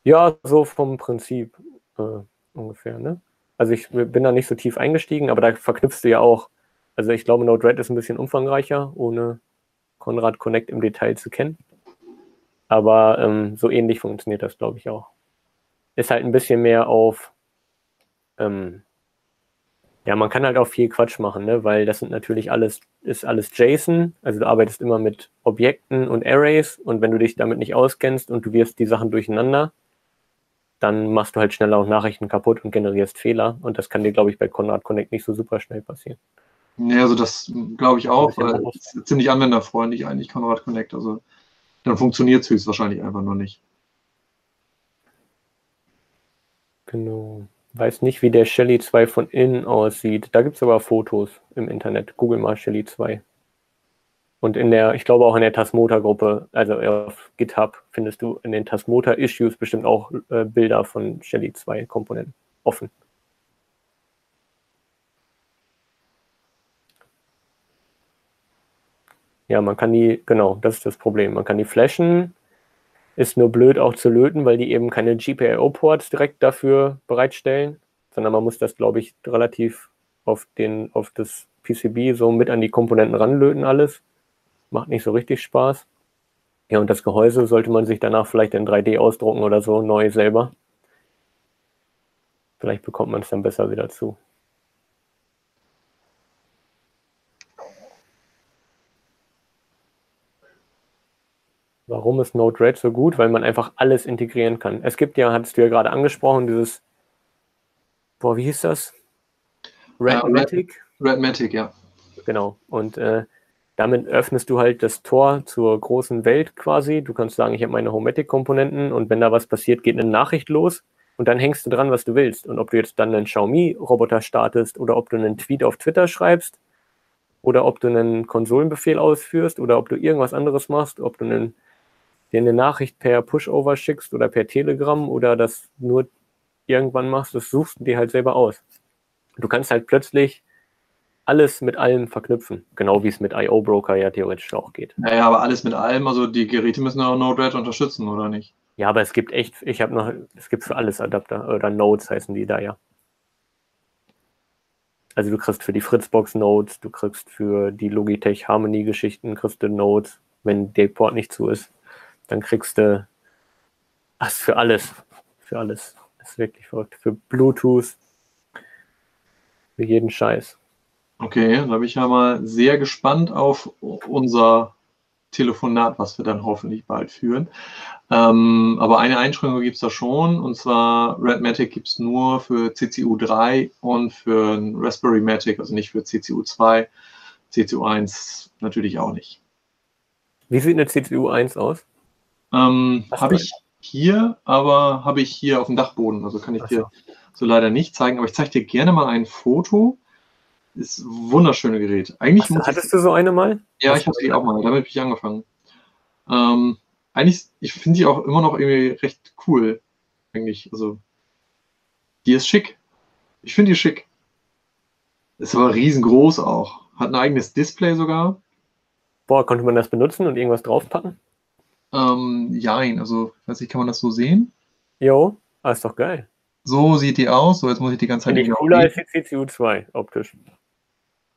Ja, so vom Prinzip äh, ungefähr. Ne? Also ich bin da nicht so tief eingestiegen, aber da verknüpfst du ja auch. Also ich glaube, Node-RED ist ein bisschen umfangreicher, ohne Conrad Connect im Detail zu kennen. Aber ähm, so ähnlich funktioniert das, glaube ich, auch. Ist halt ein bisschen mehr auf, ähm, ja, man kann halt auch viel Quatsch machen, ne? weil das sind natürlich alles, ist alles JSON, also du arbeitest immer mit Objekten und Arrays und wenn du dich damit nicht auskennst und du wirst die Sachen durcheinander, dann machst du halt schneller auch Nachrichten kaputt und generierst Fehler und das kann dir, glaube ich, bei Conrad Connect nicht so super schnell passieren. Ja, also das glaube ich auch, weil es ziemlich anwenderfreundlich eigentlich, Conrad Connect. Also dann funktioniert es höchstwahrscheinlich einfach nur nicht. Genau. Weiß nicht, wie der Shelly 2 von innen aussieht. Da gibt es aber Fotos im Internet. Google mal Shelly 2. Und in der, ich glaube auch in der Tasmota-Gruppe, also auf GitHub, findest du in den Tasmota-Issues bestimmt auch äh, Bilder von Shelly 2 Komponenten offen. Ja, man kann die, genau, das ist das Problem. Man kann die flashen, ist nur blöd auch zu löten, weil die eben keine GPIO-Ports direkt dafür bereitstellen, sondern man muss das, glaube ich, relativ auf, den, auf das PCB so mit an die Komponenten ranlöten alles. Macht nicht so richtig Spaß. Ja, und das Gehäuse sollte man sich danach vielleicht in 3D ausdrucken oder so, neu selber. Vielleicht bekommt man es dann besser wieder zu. Warum ist Node-RED so gut? Weil man einfach alles integrieren kann. Es gibt ja, hattest du ja gerade angesprochen, dieses, boah, wie hieß das? Redmatic? Uh, Redmatic, ja. Genau. Und äh, damit öffnest du halt das Tor zur großen Welt quasi. Du kannst sagen, ich habe meine Homematic-Komponenten und wenn da was passiert, geht eine Nachricht los und dann hängst du dran, was du willst. Und ob du jetzt dann einen Xiaomi-Roboter startest oder ob du einen Tweet auf Twitter schreibst oder ob du einen Konsolenbefehl ausführst oder ob du irgendwas anderes machst, ob du einen dir eine Nachricht per Pushover schickst oder per Telegram oder das nur irgendwann machst, das suchst du dir halt selber aus. Du kannst halt plötzlich alles mit allem verknüpfen, genau wie es mit IO-Broker ja theoretisch auch geht. Naja, aber alles mit allem, also die Geräte müssen auch Node-RED unterstützen, oder nicht? Ja, aber es gibt echt, ich habe noch, es gibt für alles Adapter oder Nodes heißen die da ja. Also du kriegst für die Fritzbox Nodes, du kriegst für die Logitech Harmony Geschichten, kriegst du Nodes, wenn der Port nicht zu ist dann kriegst du was für alles. Für alles. Das ist wirklich verrückt. Für Bluetooth. Für jeden Scheiß. Okay, da bin ich ja mal sehr gespannt auf unser Telefonat, was wir dann hoffentlich bald führen. Ähm, aber eine Einschränkung gibt es da schon, und zwar Redmatic gibt es nur für CCU 3 und für Raspberry Matic, also nicht für CCU 2, CCU 1 natürlich auch nicht. Wie sieht eine CCU 1 aus? Ähm, habe ich hier, aber habe ich hier auf dem Dachboden. Also kann ich dir so leider nicht zeigen, aber ich zeige dir gerne mal ein Foto. Ist ein wunderschönes Gerät. Eigentlich Was, hattest ich, du so eine mal? Ja, ich hatte die auch mal. Damit habe ich angefangen. Ähm, eigentlich, ich finde die auch immer noch irgendwie recht cool. Eigentlich, also die ist schick. Ich finde die schick. Ist aber riesengroß auch. Hat ein eigenes Display sogar. Boah, konnte man das benutzen und irgendwas draufpacken? Ähm, jein, also, weiß ich, kann man das so sehen? Jo, ah, ist doch geil. So sieht die aus. So, jetzt muss ich die ganze Zeit. Finde ich cooler als die CCU2 optisch.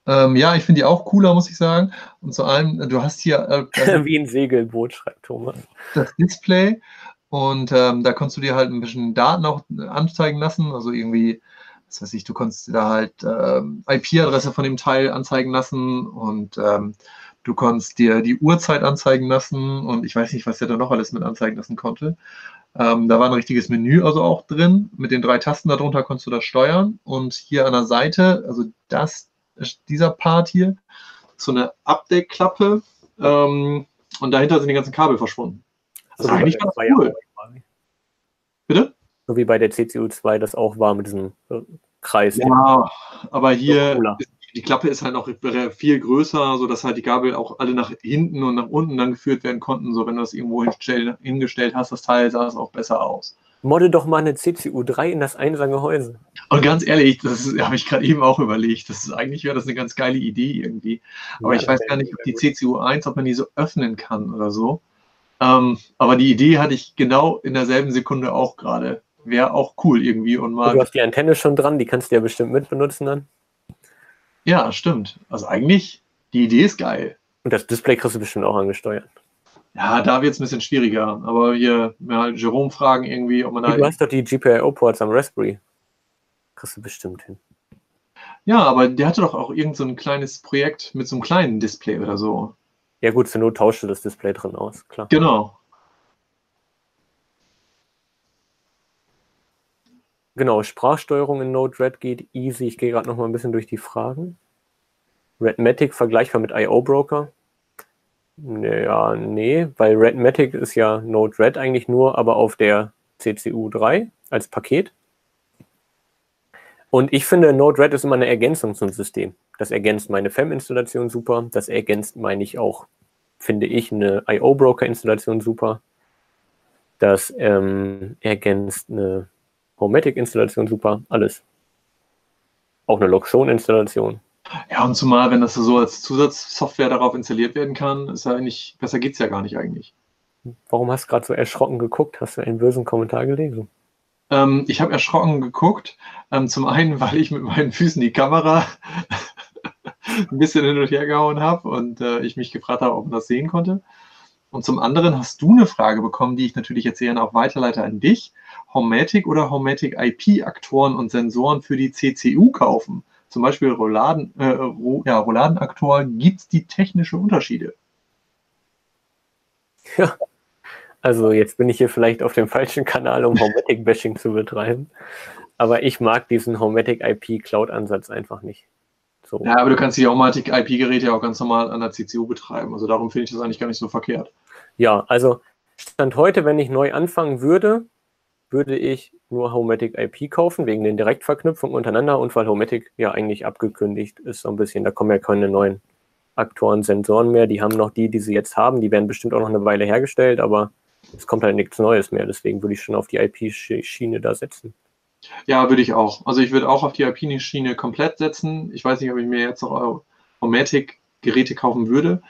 Ähm, ja, ich finde die auch cooler, muss ich sagen. Und vor allem, du hast hier. Äh, Wie ein Segelboot, schreibt Thomas. Das Display. Und ähm, da konntest du dir halt ein bisschen Daten auch anzeigen lassen. Also irgendwie, was weiß ich, du konntest da halt ähm, IP-Adresse von dem Teil anzeigen lassen und ähm, Du konntest dir die Uhrzeit anzeigen lassen und ich weiß nicht, was der da noch alles mit anzeigen lassen konnte. Ähm, da war ein richtiges Menü also auch drin. Mit den drei Tasten darunter konntest du das steuern. Und hier an der Seite, also das, dieser Part hier, so eine Abdeckklappe. Ähm, und dahinter sind die ganzen Kabel verschwunden. Das so eigentlich ganz cool. Bitte? So wie bei der CCU 2 das auch war mit diesem äh, Kreis. Ja, aber hier ist die Klappe ist halt noch viel größer, sodass halt die Gabel auch alle nach hinten und nach unten dann geführt werden konnten. So, wenn du das irgendwo hingestellt hast, das Teil sah es auch besser aus. Modde doch mal eine CCU 3 in das Einsangehäuse. Und ganz ehrlich, das habe ich gerade eben auch überlegt. Das ist eigentlich wäre das eine ganz geile Idee irgendwie. Aber ja, ich weiß gar nicht, ob die CCU 1, ob man die so öffnen kann oder so. Ähm, aber die Idee hatte ich genau in derselben Sekunde auch gerade. Wäre auch cool irgendwie. Und mal du hast die Antenne schon dran, die kannst du ja bestimmt mit benutzen dann. Ja, stimmt. Also eigentlich, die Idee ist geil. Und das Display kriegst du bestimmt auch angesteuert. Ja, da wird es ein bisschen schwieriger. Aber hier, ja, Jerome fragen irgendwie, ob man da. Du hast doch die GPIO-Ports am Raspberry. Kriegst du bestimmt hin. Ja, aber der hatte doch auch irgend so ein kleines Projekt mit so einem kleinen Display oder so. Ja, gut, zur Not tauschte das Display drin aus, klar. Genau. Genau, Sprachsteuerung in Node-RED geht easy. Ich gehe gerade noch mal ein bisschen durch die Fragen. Redmatic vergleichbar mit IO-Broker? Ja, nee, weil Redmatic ist ja Node-RED eigentlich nur, aber auf der CCU 3 als Paket. Und ich finde, Node-RED ist immer eine Ergänzung zum System. Das ergänzt meine FEM-Installation super. Das ergänzt, meine ich, auch, finde ich, eine IO-Broker-Installation super. Das ähm, ergänzt eine Homematic-Installation super. Alles. Auch eine Loxone-Installation. Ja, und zumal, wenn das so als Zusatzsoftware darauf installiert werden kann, ist ja eigentlich, besser geht es ja gar nicht eigentlich. Warum hast du gerade so erschrocken geguckt? Hast du einen bösen Kommentar gelesen? Ähm, ich habe erschrocken geguckt. Ähm, zum einen, weil ich mit meinen Füßen die Kamera ein bisschen hin und her gehauen habe und äh, ich mich gefragt habe, ob man das sehen konnte. Und zum anderen hast du eine Frage bekommen, die ich natürlich jetzt gerne auch weiterleite an dich. Homematic oder Homematic IP-Aktoren und Sensoren für die CCU kaufen? Zum Beispiel Rouladen, äh, ja, Rouladenaktor, gibt es die technische Unterschiede? Ja, also jetzt bin ich hier vielleicht auf dem falschen Kanal, um Homematic-Bashing zu betreiben. Aber ich mag diesen Homematic IP Cloud-Ansatz einfach nicht. So. Ja, aber du kannst die Homematic IP-Geräte auch ganz normal an der CCU betreiben. Also darum finde ich das eigentlich gar nicht so verkehrt. Ja, also Stand heute, wenn ich neu anfangen würde, würde ich nur Homematic IP kaufen, wegen den Direktverknüpfungen untereinander und weil Homematic ja eigentlich abgekündigt ist, so ein bisschen. Da kommen ja keine neuen Aktoren, Sensoren mehr. Die haben noch die, die sie jetzt haben. Die werden bestimmt auch noch eine Weile hergestellt, aber es kommt halt nichts Neues mehr. Deswegen würde ich schon auf die IP-Schiene da setzen. Ja, würde ich auch. Also ich würde auch auf die IP-Schiene komplett setzen. Ich weiß nicht, ob ich mir jetzt noch Homematic-Geräte kaufen würde,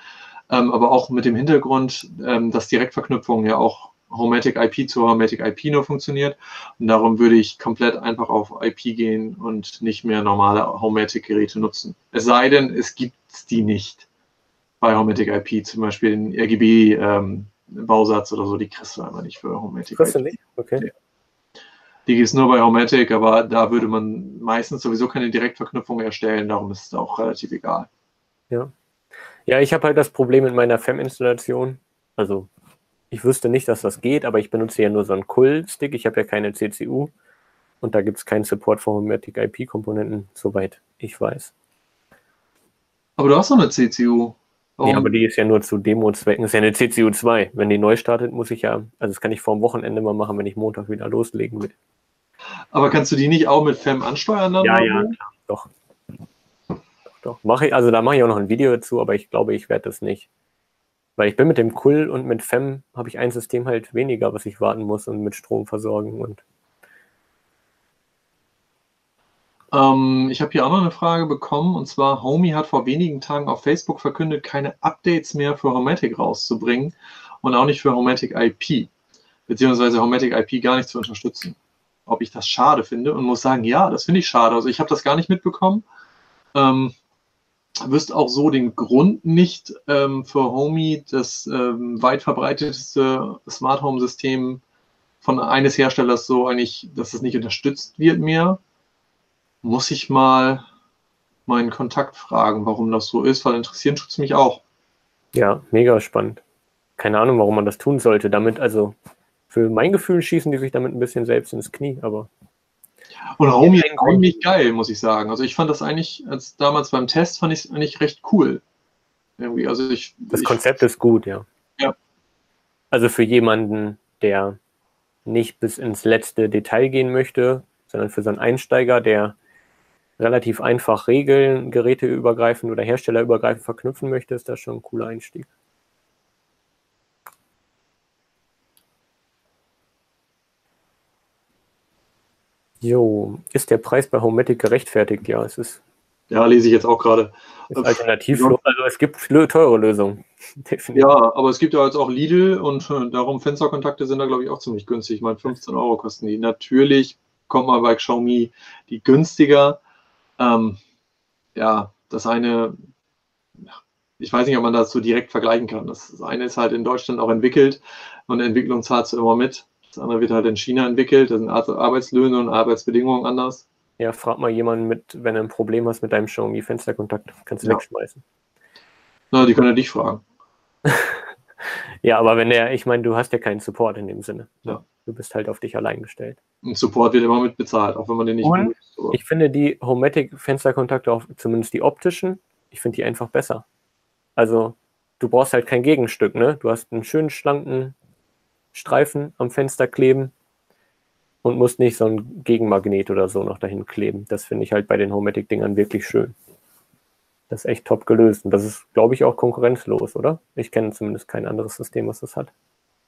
ähm, aber auch mit dem Hintergrund, ähm, dass Direktverknüpfung ja auch Homematic IP zu Homematic IP nur funktioniert. Und darum würde ich komplett einfach auf IP gehen und nicht mehr normale Homematic-Geräte nutzen. Es sei denn, es gibt die nicht bei Homematic IP, zum Beispiel den RGB ähm, Bausatz oder so, die kriegst du einfach nicht für Homematic. Kriegst du nicht? Okay. Die gibt es nur bei Homematic, aber da würde man meistens sowieso keine Direktverknüpfung erstellen, darum ist es auch relativ egal. Ja. Ja, ich habe halt das Problem mit meiner FEM-Installation. Also, ich wüsste nicht, dass das geht, aber ich benutze ja nur so einen Cool-Stick. Ich habe ja keine CCU und da gibt es keinen Support für Homematic IP-Komponenten, soweit ich weiß. Aber du hast doch eine CCU. Nee, aber die ist ja nur zu Demo-Zwecken. Ist ja eine CCU 2. Wenn die neu startet, muss ich ja, also das kann ich vor dem Wochenende mal machen, wenn ich Montag wieder loslegen will. Aber kannst du die nicht auch mit FEM ansteuern? Dann ja, ja, klar, doch. Doch, doch. Mache ich, also da mache ich auch noch ein Video dazu, aber ich glaube, ich werde das nicht. Weil ich bin mit dem Kull und mit FEM habe ich ein System halt weniger, was ich warten muss und mit Strom versorgen und Ähm, ich habe hier auch noch eine Frage bekommen und zwar Homey hat vor wenigen Tagen auf Facebook verkündet, keine Updates mehr für Homatic rauszubringen und auch nicht für Homatic IP, beziehungsweise Homatic IP gar nicht zu unterstützen. Ob ich das schade finde und muss sagen, ja, das finde ich schade. Also ich habe das gar nicht mitbekommen. Ähm, wüsste auch so den Grund nicht ähm, für Homey, das ähm, weit verbreitetste Smart Home System von eines Herstellers so eigentlich, dass es nicht unterstützt wird mehr muss ich mal meinen Kontakt fragen, warum das so ist, weil interessieren tut es mich auch. Ja, mega spannend. Keine Ahnung, warum man das tun sollte. Damit, also für mein Gefühl schießen die sich damit ein bisschen selbst ins Knie, aber. Und Homey ist eigentlich geil, muss ich sagen. Also ich fand das eigentlich, als damals beim Test, fand ich es eigentlich recht cool. Irgendwie. Also ich, das ich, Konzept ist gut, ja. Ja. Also für jemanden, der nicht bis ins letzte Detail gehen möchte, sondern für so einen Einsteiger, der relativ einfach Regeln, geräteübergreifend oder herstellerübergreifend verknüpfen möchte, ist das schon ein cooler Einstieg. Jo, ist der Preis bei Homematic gerechtfertigt? Ja, es ist. Ja, lese ich jetzt auch gerade. Alternativlos, also es gibt teure Lösungen. Definitiv. Ja, aber es gibt ja jetzt auch Lidl und darum Fensterkontakte sind da, glaube ich, auch ziemlich günstig. Ich meine, 15 Euro kosten die. Natürlich kommt mal bei Xiaomi die günstiger, ähm, ja, das eine, ich weiß nicht, ob man das so direkt vergleichen kann. Das eine ist halt in Deutschland auch entwickelt und Entwicklung zahlst du immer mit. Das andere wird halt in China entwickelt. Da sind Arbeitslöhne und Arbeitsbedingungen anders. Ja, frag mal jemanden mit, wenn du ein Problem hast mit deinem Xiaomi Fensterkontakt, kannst du ja. wegschmeißen. Na, die können ja dich fragen. ja, aber wenn der, ich meine, du hast ja keinen Support in dem Sinne. Ja. Du bist halt auf dich allein gestellt. Und Support wird immer mit bezahlt, auch wenn man den nicht Und benutzt. Ich finde die Homematic-Fensterkontakte, zumindest die optischen, ich finde die einfach besser. Also, du brauchst halt kein Gegenstück, ne? Du hast einen schönen, schlanken Streifen am Fenster kleben und musst nicht so ein Gegenmagnet oder so noch dahin kleben. Das finde ich halt bei den Homematic-Dingern wirklich schön. Das ist echt top gelöst. Und das ist, glaube ich, auch konkurrenzlos, oder? Ich kenne zumindest kein anderes System, was das hat.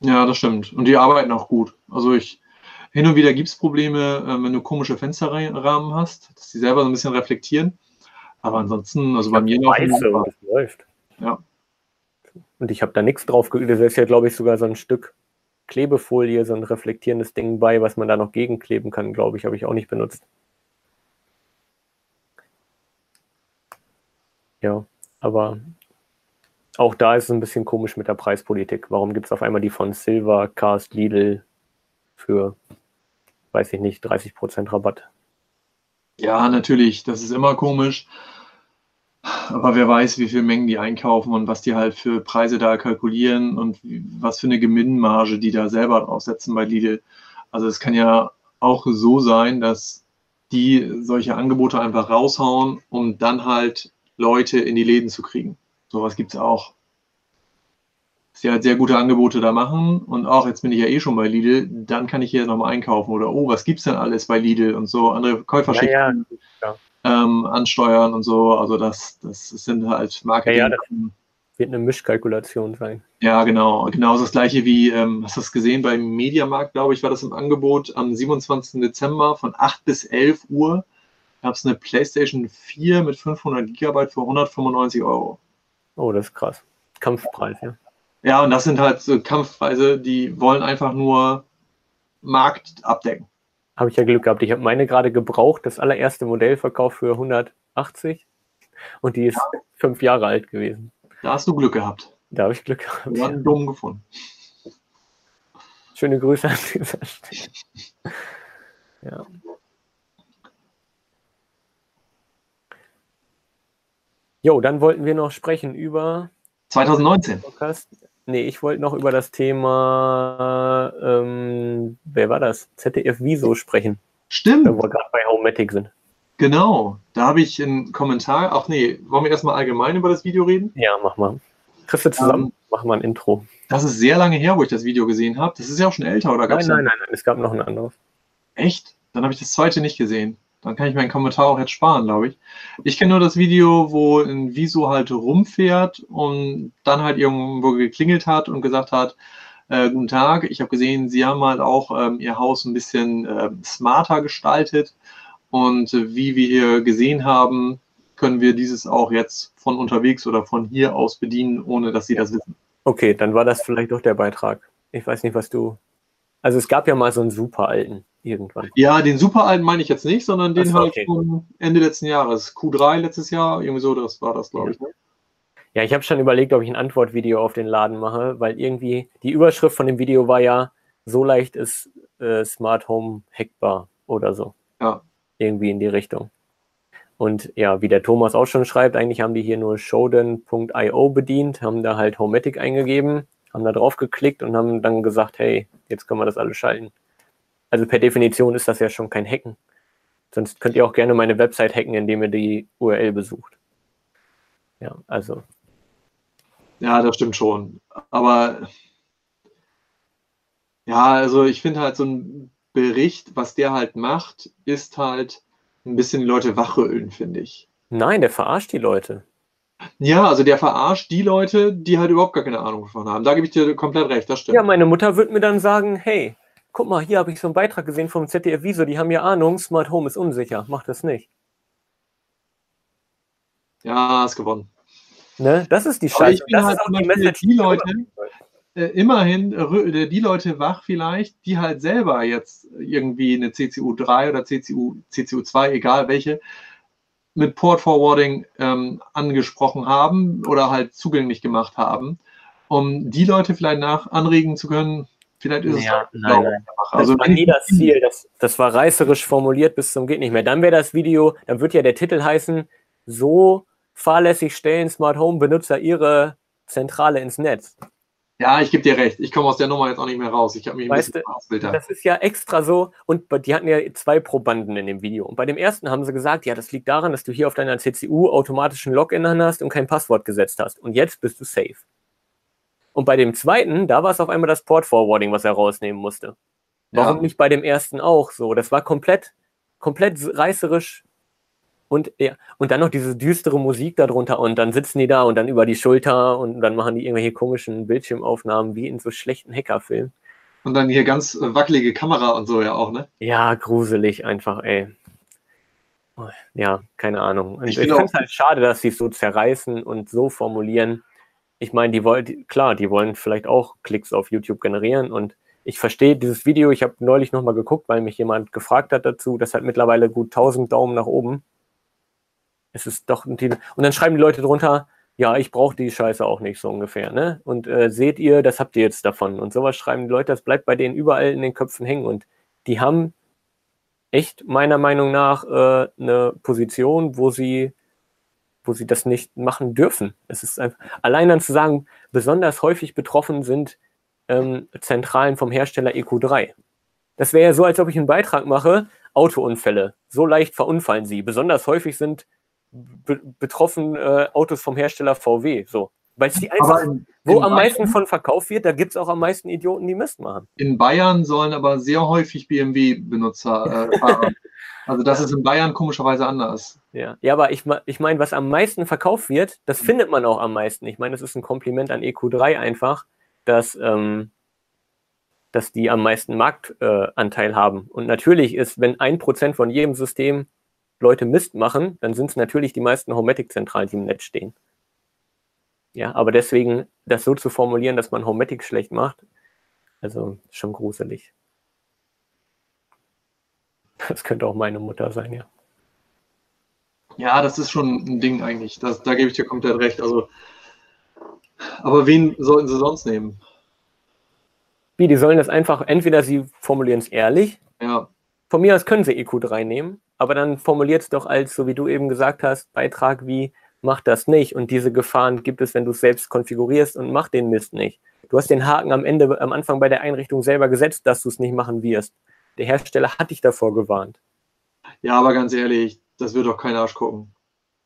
Ja, das stimmt. Und die arbeiten auch gut. Also ich, hin und wieder gibt es Probleme, äh, wenn du komische Fensterrahmen hast, dass die selber so ein bisschen reflektieren. Aber ansonsten, also bei mir noch. Weiße und es läuft. Ja. Und ich habe da nichts drauf. Das ist ja, glaube ich, sogar so ein Stück Klebefolie, so ein reflektierendes Ding bei, was man da noch gegenkleben kann, glaube ich, habe ich auch nicht benutzt. Ja, aber auch da ist es ein bisschen komisch mit der Preispolitik. Warum gibt es auf einmal die von Silver, Cast, Lidl für, weiß ich nicht, 30% Rabatt? Ja, natürlich, das ist immer komisch. Aber wer weiß, wie viele Mengen die einkaufen und was die halt für Preise da kalkulieren und was für eine Gewinnmarge die da selber draufsetzen bei Lidl. Also es kann ja auch so sein, dass die solche Angebote einfach raushauen, um dann halt Leute in die Läden zu kriegen. Sowas gibt es auch. Dass sie halt sehr gute Angebote da machen und auch jetzt bin ich ja eh schon bei Lidl, dann kann ich hier nochmal einkaufen oder oh, was gibt es denn alles bei Lidl und so andere Käuferschichten ja, ja. Ähm, ansteuern und so. Also das, das sind halt Marketing. Ja, das wird eine Mischkalkulation sein. Ja, genau. Genauso das gleiche wie, ähm, hast du das gesehen beim Mediamarkt, glaube ich, war das im Angebot am 27. Dezember von 8 bis 11 Uhr gab es eine PlayStation 4 mit 500 Gigabyte für 195 Euro. Oh, das ist krass. Kampfpreis, ja. Ja, und das sind halt so Kampfpreise, die wollen einfach nur Markt abdecken. Habe ich ja Glück gehabt. Ich habe meine gerade gebraucht, das allererste Modell verkauft für 180 und die ist ja. fünf Jahre alt gewesen. Da hast du Glück gehabt. Da habe ich Glück gehabt. Du hast einen dumm gefunden. Schöne Grüße an dieser Stelle. Ja. Jo, dann wollten wir noch sprechen über 2019. Podcast. Nee, ich wollte noch über das Thema, ähm, wer war das? ZDF Wieso sprechen. Stimmt. Wo wir gerade bei Homematic sind. Genau, da habe ich einen Kommentar. Ach nee, wollen wir erstmal allgemein über das Video reden? Ja, mach mal. Kriegst du zusammen? Ähm, mach mal ein Intro. Das ist sehr lange her, wo ich das Video gesehen habe. Das ist ja auch schon älter, oder gab's Nein, nein, nein, nein, es gab noch ein anderes. Echt? Dann habe ich das zweite nicht gesehen. Dann kann ich meinen Kommentar auch jetzt sparen, glaube ich. Ich kenne nur das Video, wo ein Viso halt rumfährt und dann halt irgendwo geklingelt hat und gesagt hat, äh, guten Tag, ich habe gesehen, Sie haben halt auch ähm, Ihr Haus ein bisschen äh, smarter gestaltet. Und äh, wie wir hier gesehen haben, können wir dieses auch jetzt von unterwegs oder von hier aus bedienen, ohne dass Sie das wissen. Okay, dann war das vielleicht doch der Beitrag. Ich weiß nicht, was du. Also es gab ja mal so einen super alten irgendwann. Ja, den super alten meine ich jetzt nicht, sondern den halt okay. von Ende letzten Jahres. Q3 letztes Jahr, irgendwie so, das war das, glaube ich. Ne? Ja, ich habe schon überlegt, ob ich ein Antwortvideo auf den Laden mache, weil irgendwie die Überschrift von dem Video war ja, so leicht ist äh, Smart Home hackbar oder so. Ja. Irgendwie in die Richtung. Und ja, wie der Thomas auch schon schreibt, eigentlich haben die hier nur shodan.io bedient, haben da halt Homematic eingegeben, haben da drauf geklickt und haben dann gesagt, hey, jetzt können wir das alles schalten. Also per Definition ist das ja schon kein Hacken. Sonst könnt ihr auch gerne meine Website hacken, indem ihr die URL besucht. Ja, also. Ja, das stimmt schon. Aber ja, also ich finde halt so ein Bericht, was der halt macht, ist halt ein bisschen die Leute wachrütteln, finde ich. Nein, der verarscht die Leute. Ja, also der verarscht die Leute, die halt überhaupt gar keine Ahnung davon haben. Da gebe ich dir komplett recht, das stimmt. Ja, meine Mutter wird mir dann sagen, hey, guck mal, hier habe ich so einen Beitrag gesehen vom ZDF Wieso, die haben ja Ahnung, Smart Home ist unsicher, mach das nicht. Ja, hast gewonnen. Ne? Das ist die Scheiße. Das halt ist auch die Message. Die Leute, äh, immerhin äh, die Leute wach vielleicht, die halt selber jetzt irgendwie eine CCU 3 oder CCU, CCU 2, egal welche, mit Port Forwarding ähm, angesprochen haben oder halt zugänglich gemacht haben, um die Leute vielleicht nach anregen zu können, Vielleicht ist ja, es nein, nein. Also das war nie das Ziel. Das, das war reißerisch formuliert bis zum geht nicht mehr. Dann wäre das Video, dann wird ja der Titel heißen, so fahrlässig stellen Smart Home Benutzer ihre Zentrale ins Netz. Ja, ich gebe dir recht. Ich komme aus der Nummer jetzt auch nicht mehr raus. Ich habe mich ein weißt bisschen du, Das ist ja extra so. Und die hatten ja zwei Probanden in dem Video. Und bei dem ersten haben sie gesagt, ja, das liegt daran, dass du hier auf deiner CCU automatischen Login hast und kein Passwort gesetzt hast. Und jetzt bist du safe. Und bei dem zweiten, da war es auf einmal das Port Forwarding, was er rausnehmen musste. Warum ja. nicht bei dem ersten auch so? Das war komplett, komplett reißerisch Und, ja, und dann noch diese düstere Musik darunter und dann sitzen die da und dann über die Schulter und dann machen die irgendwelche komischen Bildschirmaufnahmen wie in so schlechten Hackerfilmen. Und dann hier ganz wackelige Kamera und so ja auch, ne? Ja, gruselig einfach, ey. Ja, keine Ahnung. Und ich, ich finde es halt schade, dass sie es so zerreißen und so formulieren. Ich meine, die wollen, klar, die wollen vielleicht auch Klicks auf YouTube generieren und ich verstehe dieses Video, ich habe neulich nochmal geguckt, weil mich jemand gefragt hat dazu, das hat mittlerweile gut 1000 Daumen nach oben. Es ist doch ein Titel. Und dann schreiben die Leute drunter, ja, ich brauche die Scheiße auch nicht so ungefähr, ne? Und äh, seht ihr, das habt ihr jetzt davon. Und sowas schreiben die Leute, das bleibt bei denen überall in den Köpfen hängen. Und die haben echt meiner Meinung nach äh, eine Position, wo sie, wo sie das nicht machen dürfen. Es ist einfach, allein dann zu sagen, besonders häufig betroffen sind ähm, Zentralen vom Hersteller EQ3. Das wäre ja so, als ob ich einen Beitrag mache, Autounfälle. So leicht verunfallen sie. Besonders häufig sind be betroffen äh, Autos vom Hersteller VW. So. Weil es die einfach, in, wo in am Bayern, meisten von verkauft wird, da gibt es auch am meisten Idioten, die Mist machen. In Bayern sollen aber sehr häufig BMW-Benutzer äh, fahren. also das ist in Bayern komischerweise anders. Ja, ja aber ich, ich meine, was am meisten verkauft wird, das findet man auch am meisten. Ich meine, das ist ein Kompliment an EQ3 einfach, dass, ähm, dass die am meisten Marktanteil äh, haben. Und natürlich ist, wenn ein Prozent von jedem System Leute Mist machen, dann sind es natürlich die meisten Homematic-Zentralen, die im Netz stehen. Ja, aber deswegen das so zu formulieren, dass man Homematic schlecht macht, also schon gruselig. Das könnte auch meine Mutter sein, ja. Ja, das ist schon ein Ding eigentlich. Das, da gebe ich dir komplett recht. Also, aber wen sollten sie sonst nehmen? Wie, die sollen das einfach, entweder sie formulieren es ehrlich. Ja. Von mir aus können sie EQ3 nehmen, aber dann formuliert es doch als, so wie du eben gesagt hast, Beitrag wie, mach das nicht. Und diese Gefahren gibt es, wenn du es selbst konfigurierst und mach den Mist nicht. Du hast den Haken am Ende, am Anfang bei der Einrichtung selber gesetzt, dass du es nicht machen wirst. Der Hersteller hat dich davor gewarnt. Ja, aber ganz ehrlich, das wird doch kein Arsch gucken.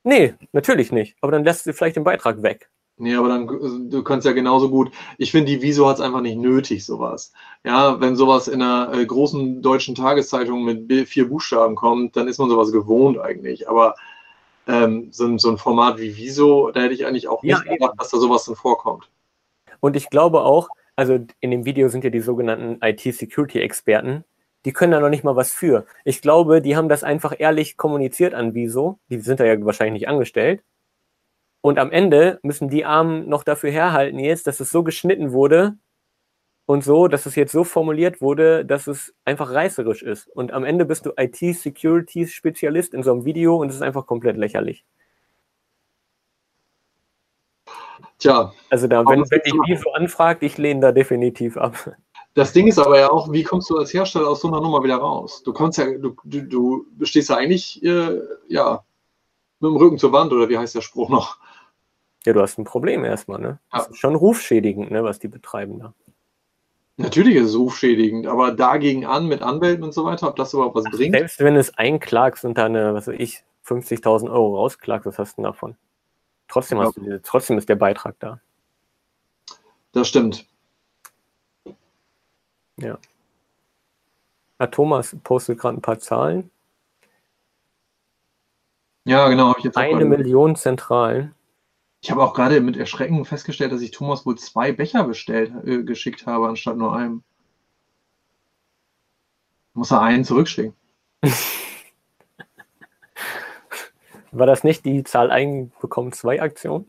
Nee, natürlich nicht. Aber dann lässt du vielleicht den Beitrag weg. Nee, aber dann, du kannst ja genauso gut, ich finde, die Viso hat es einfach nicht nötig, sowas. Ja, wenn sowas in einer äh, großen deutschen Tageszeitung mit vier Buchstaben kommt, dann ist man sowas gewohnt eigentlich. Aber ähm, so, so, ein Format wie Viso, da hätte ich eigentlich auch nicht ja, gedacht, dass da sowas dann vorkommt. Und ich glaube auch, also in dem Video sind ja die sogenannten IT-Security-Experten, die können da noch nicht mal was für. Ich glaube, die haben das einfach ehrlich kommuniziert an Viso. Die sind da ja wahrscheinlich nicht angestellt. Und am Ende müssen die Armen noch dafür herhalten jetzt, dass es so geschnitten wurde und so, dass es jetzt so formuliert wurde, dass es einfach reißerisch ist. Und am Ende bist du IT-Security-Spezialist in so einem Video und es ist einfach komplett lächerlich. Tja. Also da, wenn, wenn dich die so anfragt, ich lehne da definitiv ab. Das Ding ist aber ja auch, wie kommst du als Hersteller aus so einer Nummer wieder raus? Du kommst ja, du, du, du stehst ja eigentlich, äh, ja, mit dem Rücken zur Wand, oder wie heißt der Spruch noch? Ja, du hast ein Problem erstmal, ne? Das ja. ist schon rufschädigend, ne, was die betreiben da. Natürlich ist es rufschädigend, aber dagegen an mit Anwälten und so weiter, ob das überhaupt was bringt? Selbst wenn es einklagst und dann, was weiß ich, 50.000 Euro rausklagst, was hast du denn davon? Trotzdem, ja. du, trotzdem ist der Beitrag da. Das stimmt. Ja. ja Thomas postet gerade ein paar Zahlen. Ja, genau. Eine Million Zentralen. Ich habe auch gerade mit Erschrecken festgestellt, dass ich Thomas wohl zwei Becher bestellt, äh, geschickt habe, anstatt nur einem. Muss er einen zurückschicken. War das nicht die Zahl ein bekommen zwei Aktion?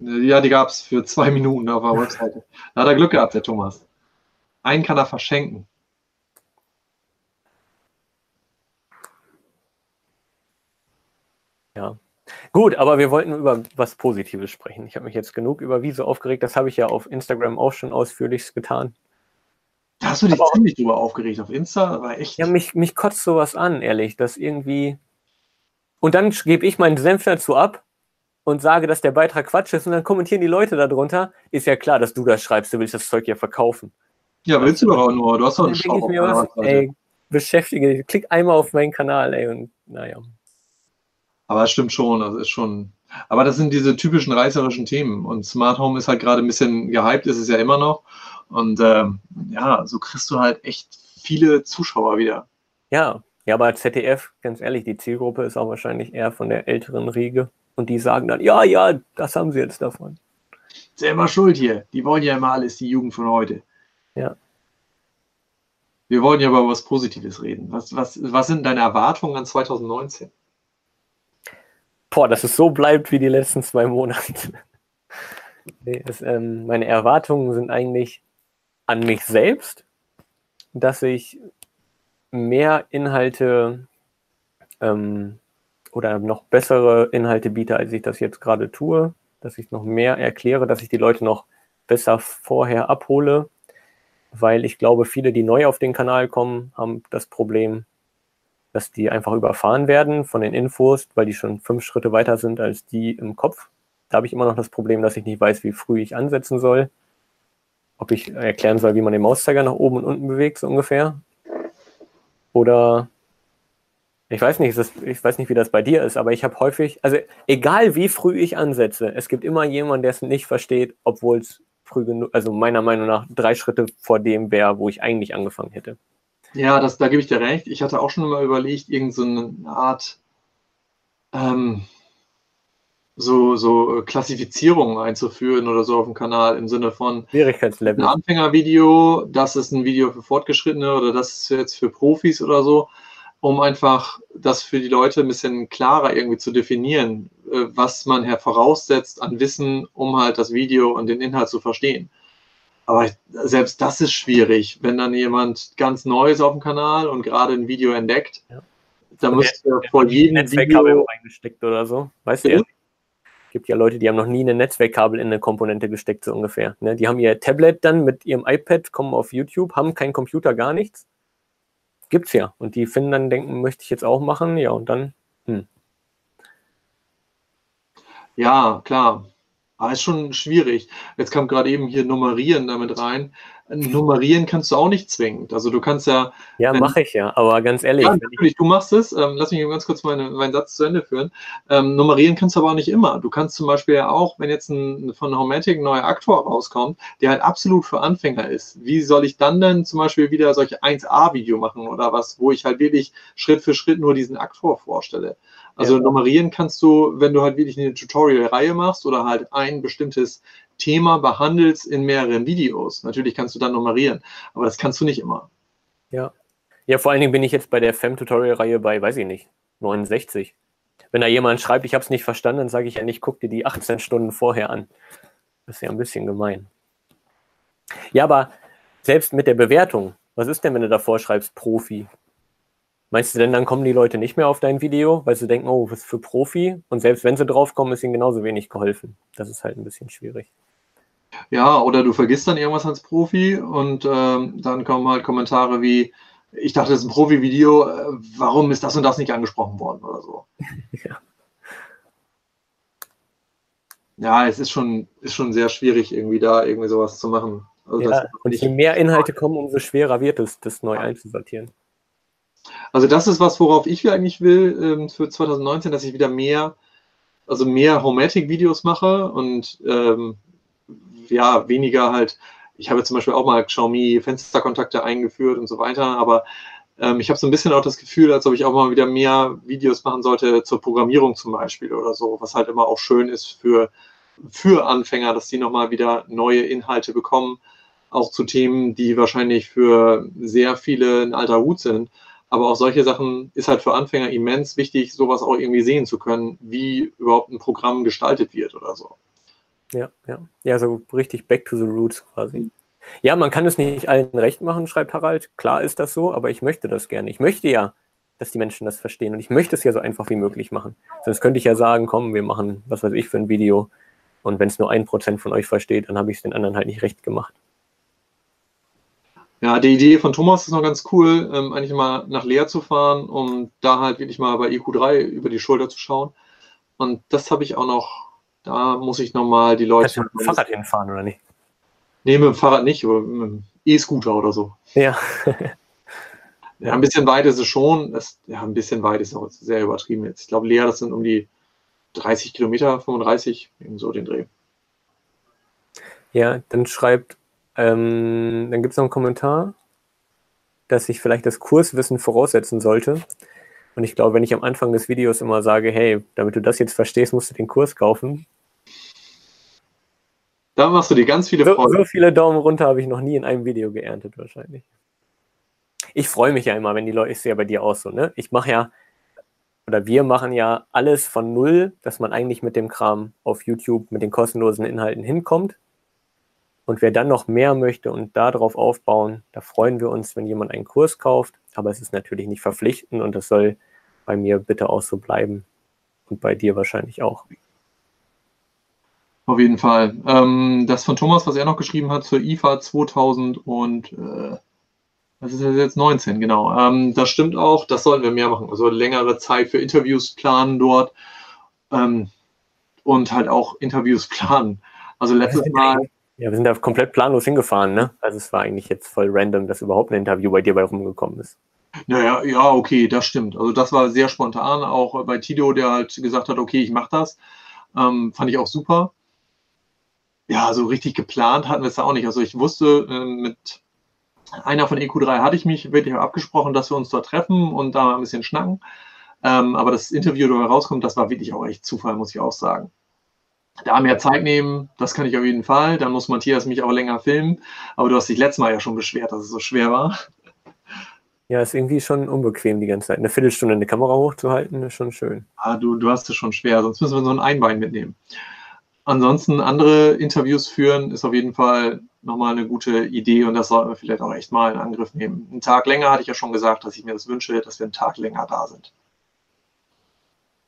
Ja, die gab es für zwei Minuten auf der Webseite. Da hat er Glück gehabt, der Thomas. Einen kann er verschenken. Ja, Gut, aber wir wollten über was Positives sprechen. Ich habe mich jetzt genug über Wieso aufgeregt. Das habe ich ja auf Instagram auch schon ausführlich getan. Da hast du dich aber ziemlich drüber aufgeregt auf Insta, aber echt. Ja, mich, mich kotzt sowas an, ehrlich, dass irgendwie. Und dann gebe ich meinen Senf dazu ab und sage, dass der Beitrag Quatsch ist und dann kommentieren die Leute darunter. Ist ja klar, dass du das schreibst, du willst das Zeug ja verkaufen. Ja, willst du doch auch nur. Du hast doch einen Shop. Was, ey, beschäftige, klick einmal auf meinen Kanal, ey, und naja. Aber es stimmt schon, also ist schon. Aber das sind diese typischen reißerischen Themen. Und Smart Home ist halt gerade ein bisschen gehypt, ist es ja immer noch. Und ähm, ja, so kriegst du halt echt viele Zuschauer wieder. Ja, Ja, aber ZDF, ganz ehrlich, die Zielgruppe ist auch wahrscheinlich eher von der älteren Riege. Und die sagen dann, ja, ja, das haben sie jetzt davon. Selber schuld hier. Die wollen ja immer alles, die Jugend von heute. Ja. Wir wollen ja über was Positives reden. Was, was, was sind deine Erwartungen an 2019? Boah, dass es so bleibt wie die letzten zwei Monate. nee, es, ähm, meine Erwartungen sind eigentlich an mich selbst, dass ich mehr Inhalte ähm, oder noch bessere Inhalte biete, als ich das jetzt gerade tue, dass ich noch mehr erkläre, dass ich die Leute noch besser vorher abhole, weil ich glaube, viele, die neu auf den Kanal kommen, haben das Problem, dass die einfach überfahren werden von den Infos, weil die schon fünf Schritte weiter sind als die im Kopf. Da habe ich immer noch das Problem, dass ich nicht weiß, wie früh ich ansetzen soll. Ob ich erklären soll, wie man den Mauszeiger nach oben und unten bewegt, so ungefähr. Oder ich weiß nicht, das, ich weiß nicht, wie das bei dir ist, aber ich habe häufig, also egal wie früh ich ansetze, es gibt immer jemanden, der es nicht versteht, obwohl es früh genug, also meiner Meinung nach drei Schritte vor dem wäre, wo ich eigentlich angefangen hätte. Ja, das, da gebe ich dir recht. Ich hatte auch schon mal überlegt, irgendeine so Art ähm, so, so Klassifizierungen einzuführen oder so auf dem Kanal im Sinne von Schwierigkeitslevel. Ein Anfängervideo, das ist ein Video für Fortgeschrittene oder das ist jetzt für Profis oder so um einfach das für die Leute ein bisschen klarer irgendwie zu definieren, äh, was man her voraussetzt an Wissen, um halt das Video und den Inhalt zu verstehen. Aber selbst das ist schwierig, wenn dann jemand ganz Neues auf dem Kanal und gerade ein Video entdeckt, ja. da muss er vor jedem Netzwerkkabel Video reingesteckt oder so. Weißt du? Es gibt ja Leute, die haben noch nie ein Netzwerkkabel in eine Komponente gesteckt, so ungefähr. Ne? Die haben ihr Tablet dann mit ihrem iPad, kommen auf YouTube, haben keinen Computer, gar nichts gibt's ja. Und die finden dann, denken, möchte ich jetzt auch machen, ja, und dann, hm. Ja, klar. Aber ist schon schwierig. Jetzt kam gerade eben hier Nummerieren damit rein. Nummerieren kannst du auch nicht zwingend. Also du kannst ja. Ja, mache ich ja, aber ganz ehrlich. Ja, natürlich, du machst es. Ähm, lass mich ganz kurz meine, meinen Satz zu Ende führen. Ähm, nummerieren kannst du aber auch nicht immer. Du kannst zum Beispiel ja auch, wenn jetzt ein, von Homatic ein neuer Aktor rauskommt, der halt absolut für Anfänger ist, wie soll ich dann denn zum Beispiel wieder solche 1A-Video machen oder was, wo ich halt wirklich Schritt für Schritt nur diesen Aktor vorstelle? Also ja. nummerieren kannst du, wenn du halt wirklich eine Tutorial-Reihe machst oder halt ein bestimmtes Thema behandelst in mehreren Videos. Natürlich kannst du dann nummerieren, aber das kannst du nicht immer. Ja. Ja, vor allen Dingen bin ich jetzt bei der FEM-Tutorial-Reihe bei, weiß ich nicht, 69. Wenn da jemand schreibt, ich habe es nicht verstanden, dann sage ich ja nicht, guck dir die 18 Stunden vorher an. Das ist ja ein bisschen gemein. Ja, aber selbst mit der Bewertung, was ist denn, wenn du davor schreibst, Profi? Meinst du denn, dann kommen die Leute nicht mehr auf dein Video, weil sie denken, oh, was für Profi? Und selbst wenn sie draufkommen, ist ihnen genauso wenig geholfen. Das ist halt ein bisschen schwierig. Ja, oder du vergisst dann irgendwas als Profi und ähm, dann kommen halt Kommentare wie, ich dachte, das ist ein Profi-Video, äh, warum ist das und das nicht angesprochen worden oder so. ja. Ja, es ist schon, ist schon sehr schwierig, irgendwie da irgendwie sowas zu machen. Also ja, und je mehr Inhalte kommen, umso schwerer wird es, das neu einzusortieren. Also das ist was, worauf ich eigentlich will ähm, für 2019, dass ich wieder mehr, also mehr Homatic-Videos mache und ähm, ja, weniger halt, ich habe zum Beispiel auch mal Xiaomi Fensterkontakte eingeführt und so weiter, aber ähm, ich habe so ein bisschen auch das Gefühl, als ob ich auch mal wieder mehr Videos machen sollte zur Programmierung zum Beispiel oder so, was halt immer auch schön ist für, für Anfänger, dass die nochmal wieder neue Inhalte bekommen, auch zu Themen, die wahrscheinlich für sehr viele ein alter Hut sind. Aber auch solche Sachen ist halt für Anfänger immens wichtig, sowas auch irgendwie sehen zu können, wie überhaupt ein Programm gestaltet wird oder so. Ja, ja. Ja, so richtig back to the roots quasi. Ja, man kann es nicht allen recht machen, schreibt Harald. Klar ist das so, aber ich möchte das gerne. Ich möchte ja, dass die Menschen das verstehen und ich möchte es ja so einfach wie möglich machen. Sonst könnte ich ja sagen, komm, wir machen, was weiß ich, für ein Video und wenn es nur ein Prozent von euch versteht, dann habe ich es den anderen halt nicht recht gemacht. Ja, die Idee von Thomas ist noch ganz cool, ähm, eigentlich mal nach Leer zu fahren, um da halt wirklich mal bei EQ3 über die Schulter zu schauen. Und das habe ich auch noch da muss ich nochmal die Leute. Kannst du mit dem Fahrrad hinfahren oder nicht? Nee, mit dem Fahrrad nicht, aber mit dem E-Scooter oder so. Ja. ja, ein bisschen weit ist es schon. Das, ja, ein bisschen weit ist auch sehr übertrieben jetzt. Ich glaube, Lea, das sind um die 30 Kilometer, 35, eben so den Dreh. Ja, dann schreibt, ähm, dann gibt es noch einen Kommentar. dass ich vielleicht das Kurswissen voraussetzen sollte. Und ich glaube, wenn ich am Anfang des Videos immer sage, hey, damit du das jetzt verstehst, musst du den Kurs kaufen. Da machst du dir ganz viele Freude. So, so viele Daumen runter habe ich noch nie in einem Video geerntet, wahrscheinlich. Ich freue mich ja immer, wenn die Leute, ich sehe ja bei dir auch so, ne? Ich mache ja, oder wir machen ja alles von null, dass man eigentlich mit dem Kram auf YouTube, mit den kostenlosen Inhalten hinkommt. Und wer dann noch mehr möchte und darauf aufbauen, da freuen wir uns, wenn jemand einen Kurs kauft. Aber es ist natürlich nicht verpflichtend und das soll bei mir bitte auch so bleiben. Und bei dir wahrscheinlich auch. Auf jeden Fall. Ähm, das von Thomas, was er noch geschrieben hat zur IFA 2000 und äh, das ist jetzt 19, genau. Ähm, das stimmt auch, das sollten wir mehr machen. Also längere Zeit für Interviews planen dort ähm, und halt auch Interviews planen. Also letztes Mal ja, wir sind da komplett planlos hingefahren, ne? Also es war eigentlich jetzt voll random, dass überhaupt ein Interview bei dir bei rumgekommen ist. Naja, ja, okay, das stimmt. Also das war sehr spontan, auch bei Tito, der halt gesagt hat, okay, ich mache das. Ähm, fand ich auch super. Ja, so richtig geplant hatten wir es da auch nicht. Also ich wusste, äh, mit einer von EQ3 hatte ich mich wirklich abgesprochen, dass wir uns dort treffen und da mal ein bisschen schnacken. Ähm, aber das Interview, da rauskommt, das war wirklich auch echt Zufall, muss ich auch sagen da mehr Zeit nehmen, das kann ich auf jeden Fall. Dann muss Matthias mich auch länger filmen. Aber du hast dich letztes Mal ja schon beschwert, dass es so schwer war. Ja, ist irgendwie schon unbequem die ganze Zeit. Eine Viertelstunde eine Kamera hochzuhalten, ist schon schön. Ah, du, du hast es schon schwer, sonst müssen wir so ein Einbein mitnehmen. Ansonsten andere Interviews führen ist auf jeden Fall nochmal eine gute Idee und das sollten wir vielleicht auch echt mal in Angriff nehmen. Einen Tag länger hatte ich ja schon gesagt, dass ich mir das wünsche, dass wir einen Tag länger da sind.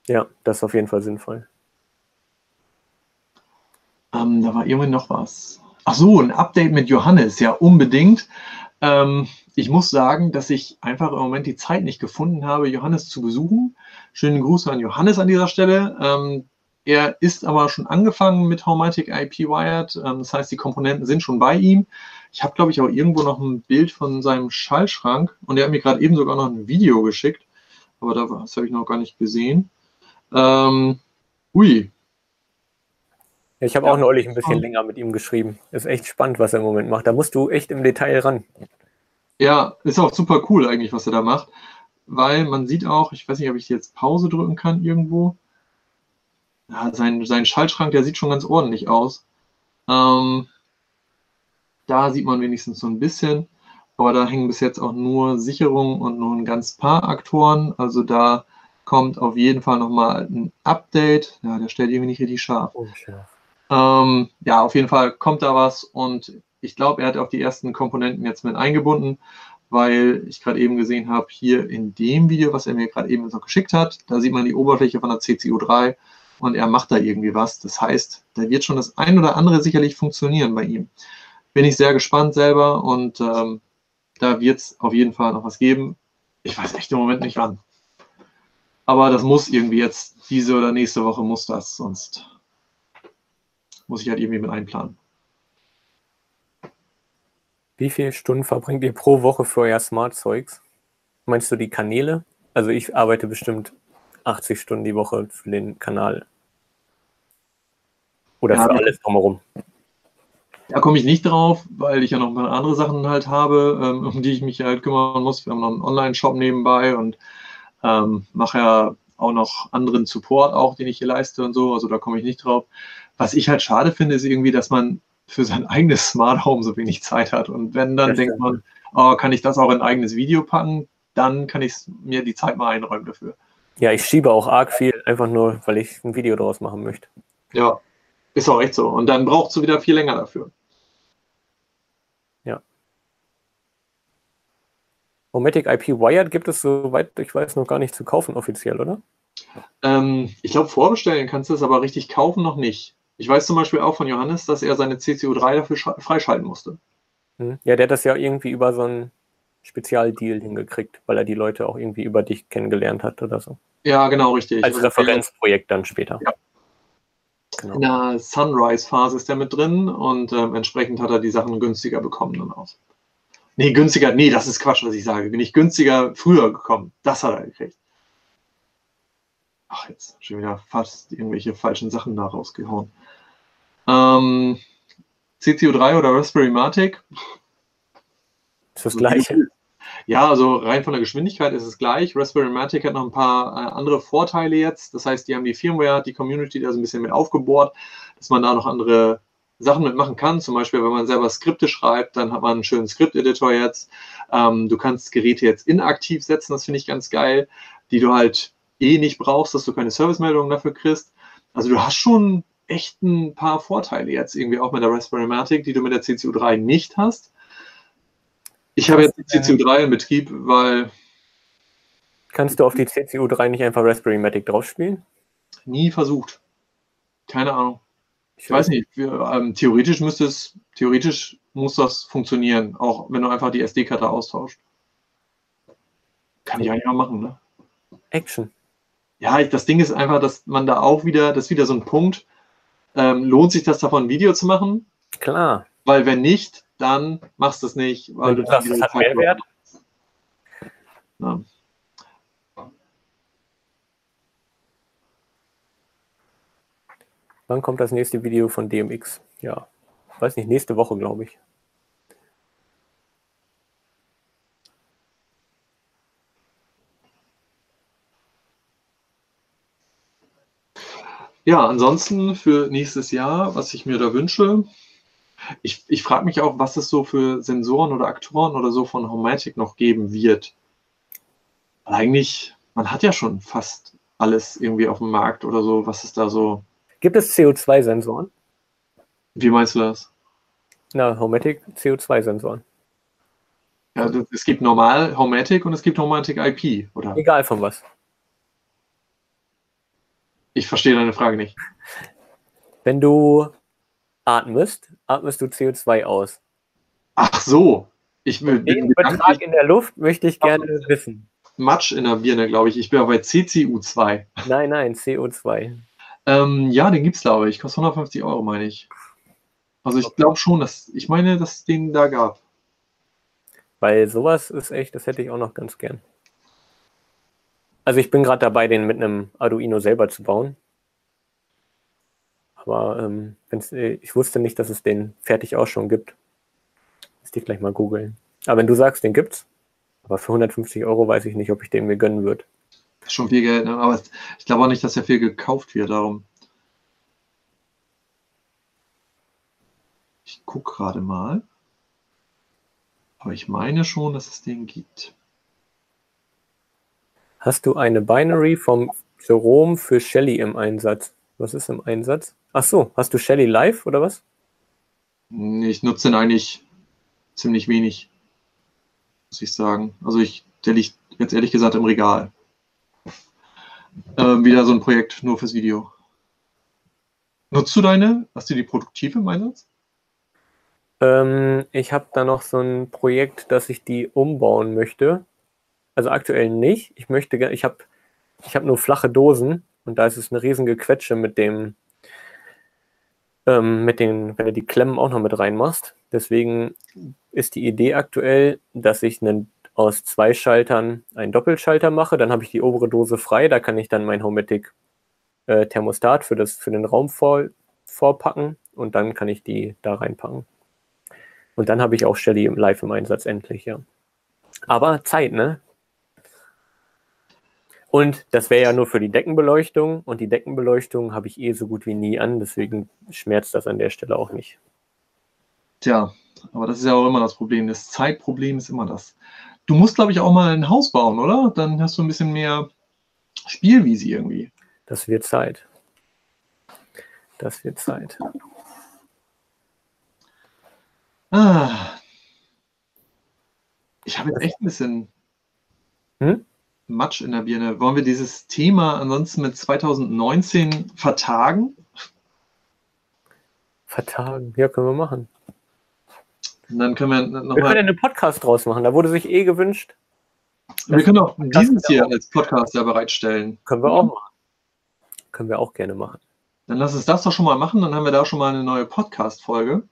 Ja, das ist auf jeden Fall sinnvoll. Ähm, da war irgendwie noch was. Ach so, ein Update mit Johannes, ja, unbedingt. Ähm, ich muss sagen, dass ich einfach im Moment die Zeit nicht gefunden habe, Johannes zu besuchen. Schönen Gruß an Johannes an dieser Stelle. Ähm, er ist aber schon angefangen mit Haumatic IP Wired. Ähm, das heißt, die Komponenten sind schon bei ihm. Ich habe, glaube ich, auch irgendwo noch ein Bild von seinem Schallschrank und er hat mir gerade eben sogar noch ein Video geschickt. Aber das habe ich noch gar nicht gesehen. Ähm, ui, ich habe ja. auch neulich ein bisschen länger mit ihm geschrieben. Ist echt spannend, was er im Moment macht. Da musst du echt im Detail ran. Ja, ist auch super cool eigentlich, was er da macht. Weil man sieht auch, ich weiß nicht, ob ich jetzt Pause drücken kann irgendwo. Ja, sein, sein Schaltschrank, der sieht schon ganz ordentlich aus. Ähm, da sieht man wenigstens so ein bisschen. Aber da hängen bis jetzt auch nur Sicherungen und nur ein ganz paar Aktoren. Also da kommt auf jeden Fall nochmal ein Update. Ja, der stellt irgendwie nicht richtig scharf. Oh, scharf. Ähm, ja, auf jeden Fall kommt da was und ich glaube, er hat auch die ersten Komponenten jetzt mit eingebunden, weil ich gerade eben gesehen habe, hier in dem Video, was er mir gerade eben so geschickt hat, da sieht man die Oberfläche von der CCU3 und er macht da irgendwie was. Das heißt, da wird schon das ein oder andere sicherlich funktionieren bei ihm. Bin ich sehr gespannt selber und ähm, da wird es auf jeden Fall noch was geben. Ich weiß echt im Moment nicht wann. Aber das muss irgendwie jetzt, diese oder nächste Woche muss das, sonst muss ich halt irgendwie mit einplanen. Wie viele Stunden verbringt ihr pro Woche für euer Smart-Zeugs? Meinst du die Kanäle? Also ich arbeite bestimmt 80 Stunden die Woche für den Kanal. Oder ja, für alles drumherum. Da komme ich nicht drauf, weil ich ja noch mal andere Sachen halt habe, ähm, um die ich mich halt kümmern muss. Wir haben noch einen Online-Shop nebenbei und ähm, mache ja auch noch anderen Support auch, den ich hier leiste und so. Also da komme ich nicht drauf. Was ich halt schade finde, ist irgendwie, dass man für sein eigenes Smart Home so wenig Zeit hat. Und wenn dann das denkt man, oh, kann ich das auch in ein eigenes Video packen, dann kann ich mir die Zeit mal einräumen dafür. Ja, ich schiebe auch arg viel, einfach nur, weil ich ein Video daraus machen möchte. Ja, ist auch echt so. Und dann brauchst du wieder viel länger dafür. Ja. Homatic IP Wired gibt es, soweit ich weiß, noch gar nicht zu kaufen offiziell, oder? Ähm, ich glaube, vorbestellen kannst du es, aber richtig kaufen noch nicht. Ich weiß zum Beispiel auch von Johannes, dass er seine CCU3 dafür freischalten musste. Hm. Ja, der hat das ja irgendwie über so einen Spezialdeal hingekriegt, weil er die Leute auch irgendwie über dich kennengelernt hat oder so. Ja, genau, richtig. Als Referenzprojekt dann später. Ja. Genau. In der Sunrise-Phase ist er mit drin und ähm, entsprechend hat er die Sachen günstiger bekommen dann auch. Nee, günstiger, nee, das ist Quatsch, was ich sage. Bin ich günstiger früher gekommen. Das hat er gekriegt. Ach, jetzt schon wieder fast irgendwelche falschen Sachen da rausgehauen. Ähm, CCU3 oder Raspberry Matic. Ist das gleiche. Ja, also rein von der Geschwindigkeit ist es gleich. Raspberry Matic hat noch ein paar äh, andere Vorteile jetzt. Das heißt, die haben die Firmware, die Community da so ein bisschen mit aufgebohrt, dass man da noch andere Sachen mitmachen kann. Zum Beispiel, wenn man selber Skripte schreibt, dann hat man einen schönen Skript-Editor jetzt. Ähm, du kannst Geräte jetzt inaktiv setzen, das finde ich ganz geil, die du halt eh nicht brauchst, dass du keine Servicemeldungen dafür kriegst. Also du hast schon echt ein paar Vorteile jetzt irgendwie auch mit der Raspberry Matic, die du mit der CCU3 nicht hast. Ich habe jetzt die CCU3 in Betrieb, weil. Kannst du auf die CCU3 nicht einfach Raspberry Matic draufspielen? Nie versucht. Keine Ahnung. Ich weiß nicht, wir, ähm, theoretisch müsste es, theoretisch muss das funktionieren, auch wenn du einfach die SD-Karte austauscht. Kann ich eigentlich mal machen, ne? Action. Ja, ich, das Ding ist einfach, dass man da auch wieder, das ist wieder so ein Punkt, ähm, lohnt sich das davon, ein Video zu machen? Klar. Weil wenn nicht, dann machst du es nicht. Weil du sagst, es hat Mehrwert. Ja. Wann kommt das nächste Video von DMX? Ja, weiß nicht, nächste Woche, glaube ich. Ja, ansonsten für nächstes Jahr, was ich mir da wünsche, ich, ich frage mich auch, was es so für Sensoren oder Aktoren oder so von Homatic noch geben wird. Weil eigentlich, man hat ja schon fast alles irgendwie auf dem Markt oder so, was ist da so Gibt es CO2-Sensoren? Wie meinst du das? Na, Homatic CO2-Sensoren. Ja, es gibt normal Homatic und es gibt Homatic IP, oder? Egal von was. Ich verstehe deine Frage nicht. Wenn du atmest, atmest du CO2 aus. Ach so. Ich Den Betrag in der Luft möchte ich gerne wissen. Matsch in der Birne, glaube ich. Ich bin aber bei CCU2. Nein, nein, CO2. Ähm, ja, den gibt es, glaube ich. Kostet 150 Euro, meine ich. Also ich glaube schon, dass ich meine, dass es den da gab. Weil sowas ist echt, das hätte ich auch noch ganz gern. Also ich bin gerade dabei, den mit einem Arduino selber zu bauen. Aber ähm, äh, ich wusste nicht, dass es den fertig auch schon gibt. Müsste ich gleich mal googeln. Aber wenn du sagst, den gibt's, aber für 150 Euro weiß ich nicht, ob ich den mir gönnen würde. Schon viel Geld, ne? aber ich glaube auch nicht, dass ja viel gekauft wird darum. Ich gucke gerade mal. Aber ich meine schon, dass es den gibt. Hast du eine Binary vom Jerome für Shelly im Einsatz? Was ist im Einsatz? Ach so, hast du Shelly live oder was? Ich nutze den eigentlich ziemlich wenig, muss ich sagen. Also ich, der liegt jetzt ehrlich gesagt im Regal. Äh, wieder so ein Projekt nur fürs Video. Nutzt du deine? Hast du die produktiv im Einsatz? Ähm, ich habe da noch so ein Projekt, dass ich die umbauen möchte. Also aktuell nicht. Ich möchte, ich habe ich hab nur flache Dosen und da ist es eine riesige Quetsche mit dem, ähm, mit den, wenn du die Klemmen auch noch mit reinmachst. Deswegen ist die Idee aktuell, dass ich einen aus zwei Schaltern einen Doppelschalter mache. Dann habe ich die obere Dose frei. Da kann ich dann mein Hometic äh, Thermostat für, das, für den Raum vor, vorpacken und dann kann ich die da reinpacken. Und dann habe ich auch Shelly live im Einsatz endlich, ja. Aber Zeit, ne? Und das wäre ja nur für die Deckenbeleuchtung und die Deckenbeleuchtung habe ich eh so gut wie nie an, deswegen schmerzt das an der Stelle auch nicht. Tja, aber das ist ja auch immer das Problem. Das Zeitproblem ist immer das. Du musst, glaube ich, auch mal ein Haus bauen, oder? Dann hast du ein bisschen mehr Spielwiese irgendwie. Das wird Zeit. Das wird Zeit. Ah. Ich habe jetzt echt ein bisschen hm? Matsch in der Birne. Wollen wir dieses Thema ansonsten mit 2019 vertagen? Vertagen, ja, können wir machen. Und dann können wir noch Wir mal können einen Podcast draus machen. Da wurde sich eh gewünscht. Wir können auch dieses hier als Podcast ja bereitstellen. Können wir auch machen. Können wir auch gerne machen. Dann lass uns das doch schon mal machen. Dann haben wir da schon mal eine neue Podcast-Folge.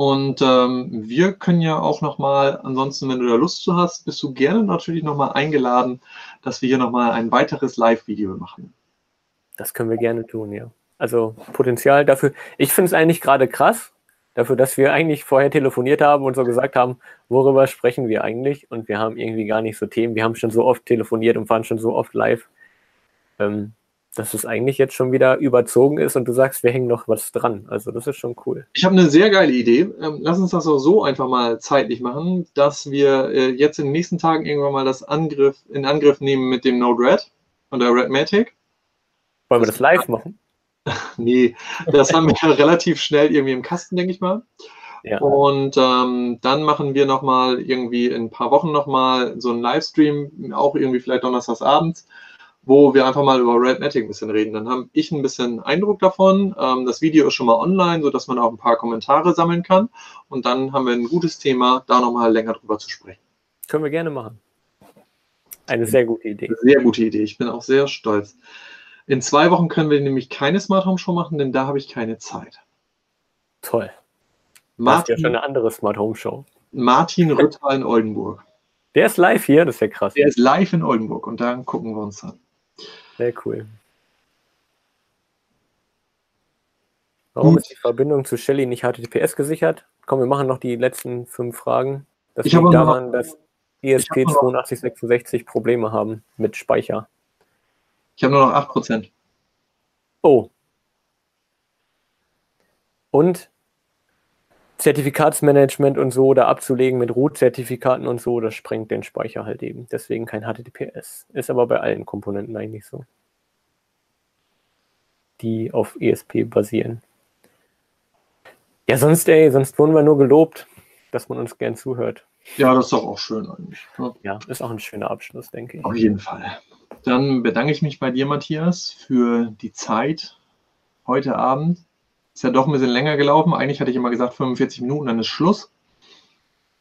Und ähm, wir können ja auch nochmal, ansonsten, wenn du da Lust zu hast, bist du gerne natürlich nochmal eingeladen, dass wir hier nochmal ein weiteres Live-Video machen. Das können wir gerne tun, ja. Also Potenzial dafür. Ich finde es eigentlich gerade krass, dafür, dass wir eigentlich vorher telefoniert haben und so gesagt haben, worüber sprechen wir eigentlich? Und wir haben irgendwie gar nicht so Themen. Wir haben schon so oft telefoniert und waren schon so oft live, ähm, dass es eigentlich jetzt schon wieder überzogen ist und du sagst, wir hängen noch was dran. Also das ist schon cool. Ich habe eine sehr geile Idee. Ähm, lass uns das auch so einfach mal zeitlich machen, dass wir äh, jetzt in den nächsten Tagen irgendwann mal das Angriff in Angriff nehmen mit dem Node-RED und der Redmatic. Wollen wir das live machen? nee, das haben wir relativ schnell irgendwie im Kasten, denke ich mal. Ja. Und ähm, dann machen wir nochmal irgendwie in ein paar Wochen nochmal so einen Livestream, auch irgendwie vielleicht donnerstags abends, wo wir einfach mal über Redmatic ein bisschen reden. Dann habe ich ein bisschen Eindruck davon. Ähm, das Video ist schon mal online, sodass man auch ein paar Kommentare sammeln kann. Und dann haben wir ein gutes Thema, da nochmal länger drüber zu sprechen. Können wir gerne machen. Eine sehr gute Idee. Sehr gute Idee. Ich bin auch sehr stolz. In zwei Wochen können wir nämlich keine Smart Home Show machen, denn da habe ich keine Zeit. Toll. Martin, das ist ja schon eine andere Smart Home Show. Martin Rütter in Oldenburg. Der ist live hier, das ist ja krass. Der ist live in Oldenburg und da gucken wir uns an. Sehr cool. Warum Gut. ist die Verbindung zu Shelly nicht HTTPS gesichert? Komm, wir machen noch die letzten fünf Fragen. Das ich liegt daran, noch, dass ESP8266 Probleme haben mit Speicher. Ich habe nur noch 8%. Oh. Und Zertifikatsmanagement und so da abzulegen mit Root-Zertifikaten und so, das sprengt den Speicher halt eben. Deswegen kein HTTPS. Ist aber bei allen Komponenten eigentlich so. Die auf ESP basieren. Ja, sonst, ey, sonst wurden wir nur gelobt, dass man uns gern zuhört. Ja, das ist doch auch schön eigentlich. Ne? Ja, ist auch ein schöner Abschluss, denke ich. Auf jeden Fall. Dann bedanke ich mich bei dir, Matthias, für die Zeit heute Abend. Ist ja doch ein bisschen länger gelaufen. Eigentlich hatte ich immer gesagt 45 Minuten, dann ist Schluss.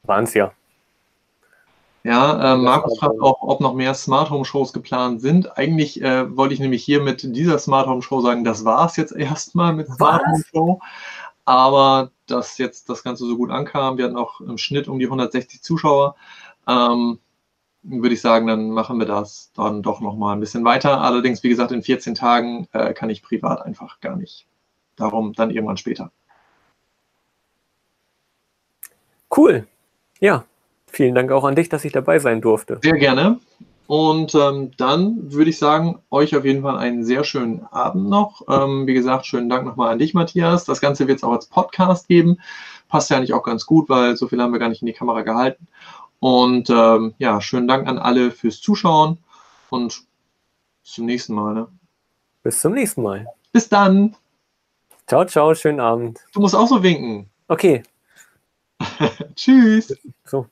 Waren es ja. Ja, äh, Markus fragt auch, ob noch mehr Smart Home Shows geplant sind. Eigentlich äh, wollte ich nämlich hier mit dieser Smart Home Show sagen, das war es jetzt erstmal mit Smart Home Show. Aber dass jetzt das Ganze so gut ankam, wir hatten auch im Schnitt um die 160 Zuschauer. Ähm, würde ich sagen, dann machen wir das dann doch nochmal ein bisschen weiter. Allerdings, wie gesagt, in 14 Tagen äh, kann ich privat einfach gar nicht. Darum dann irgendwann später. Cool. Ja, vielen Dank auch an dich, dass ich dabei sein durfte. Sehr gerne. Und ähm, dann würde ich sagen, euch auf jeden Fall einen sehr schönen Abend noch. Ähm, wie gesagt, schönen Dank nochmal an dich, Matthias. Das Ganze wird es auch als Podcast geben. Passt ja eigentlich auch ganz gut, weil so viel haben wir gar nicht in die Kamera gehalten. Und ähm, ja, schönen Dank an alle fürs Zuschauen und bis zum nächsten Mal. Ne? Bis zum nächsten Mal. Bis dann. Ciao, ciao, schönen Abend. Du musst auch so winken. Okay. Tschüss. So.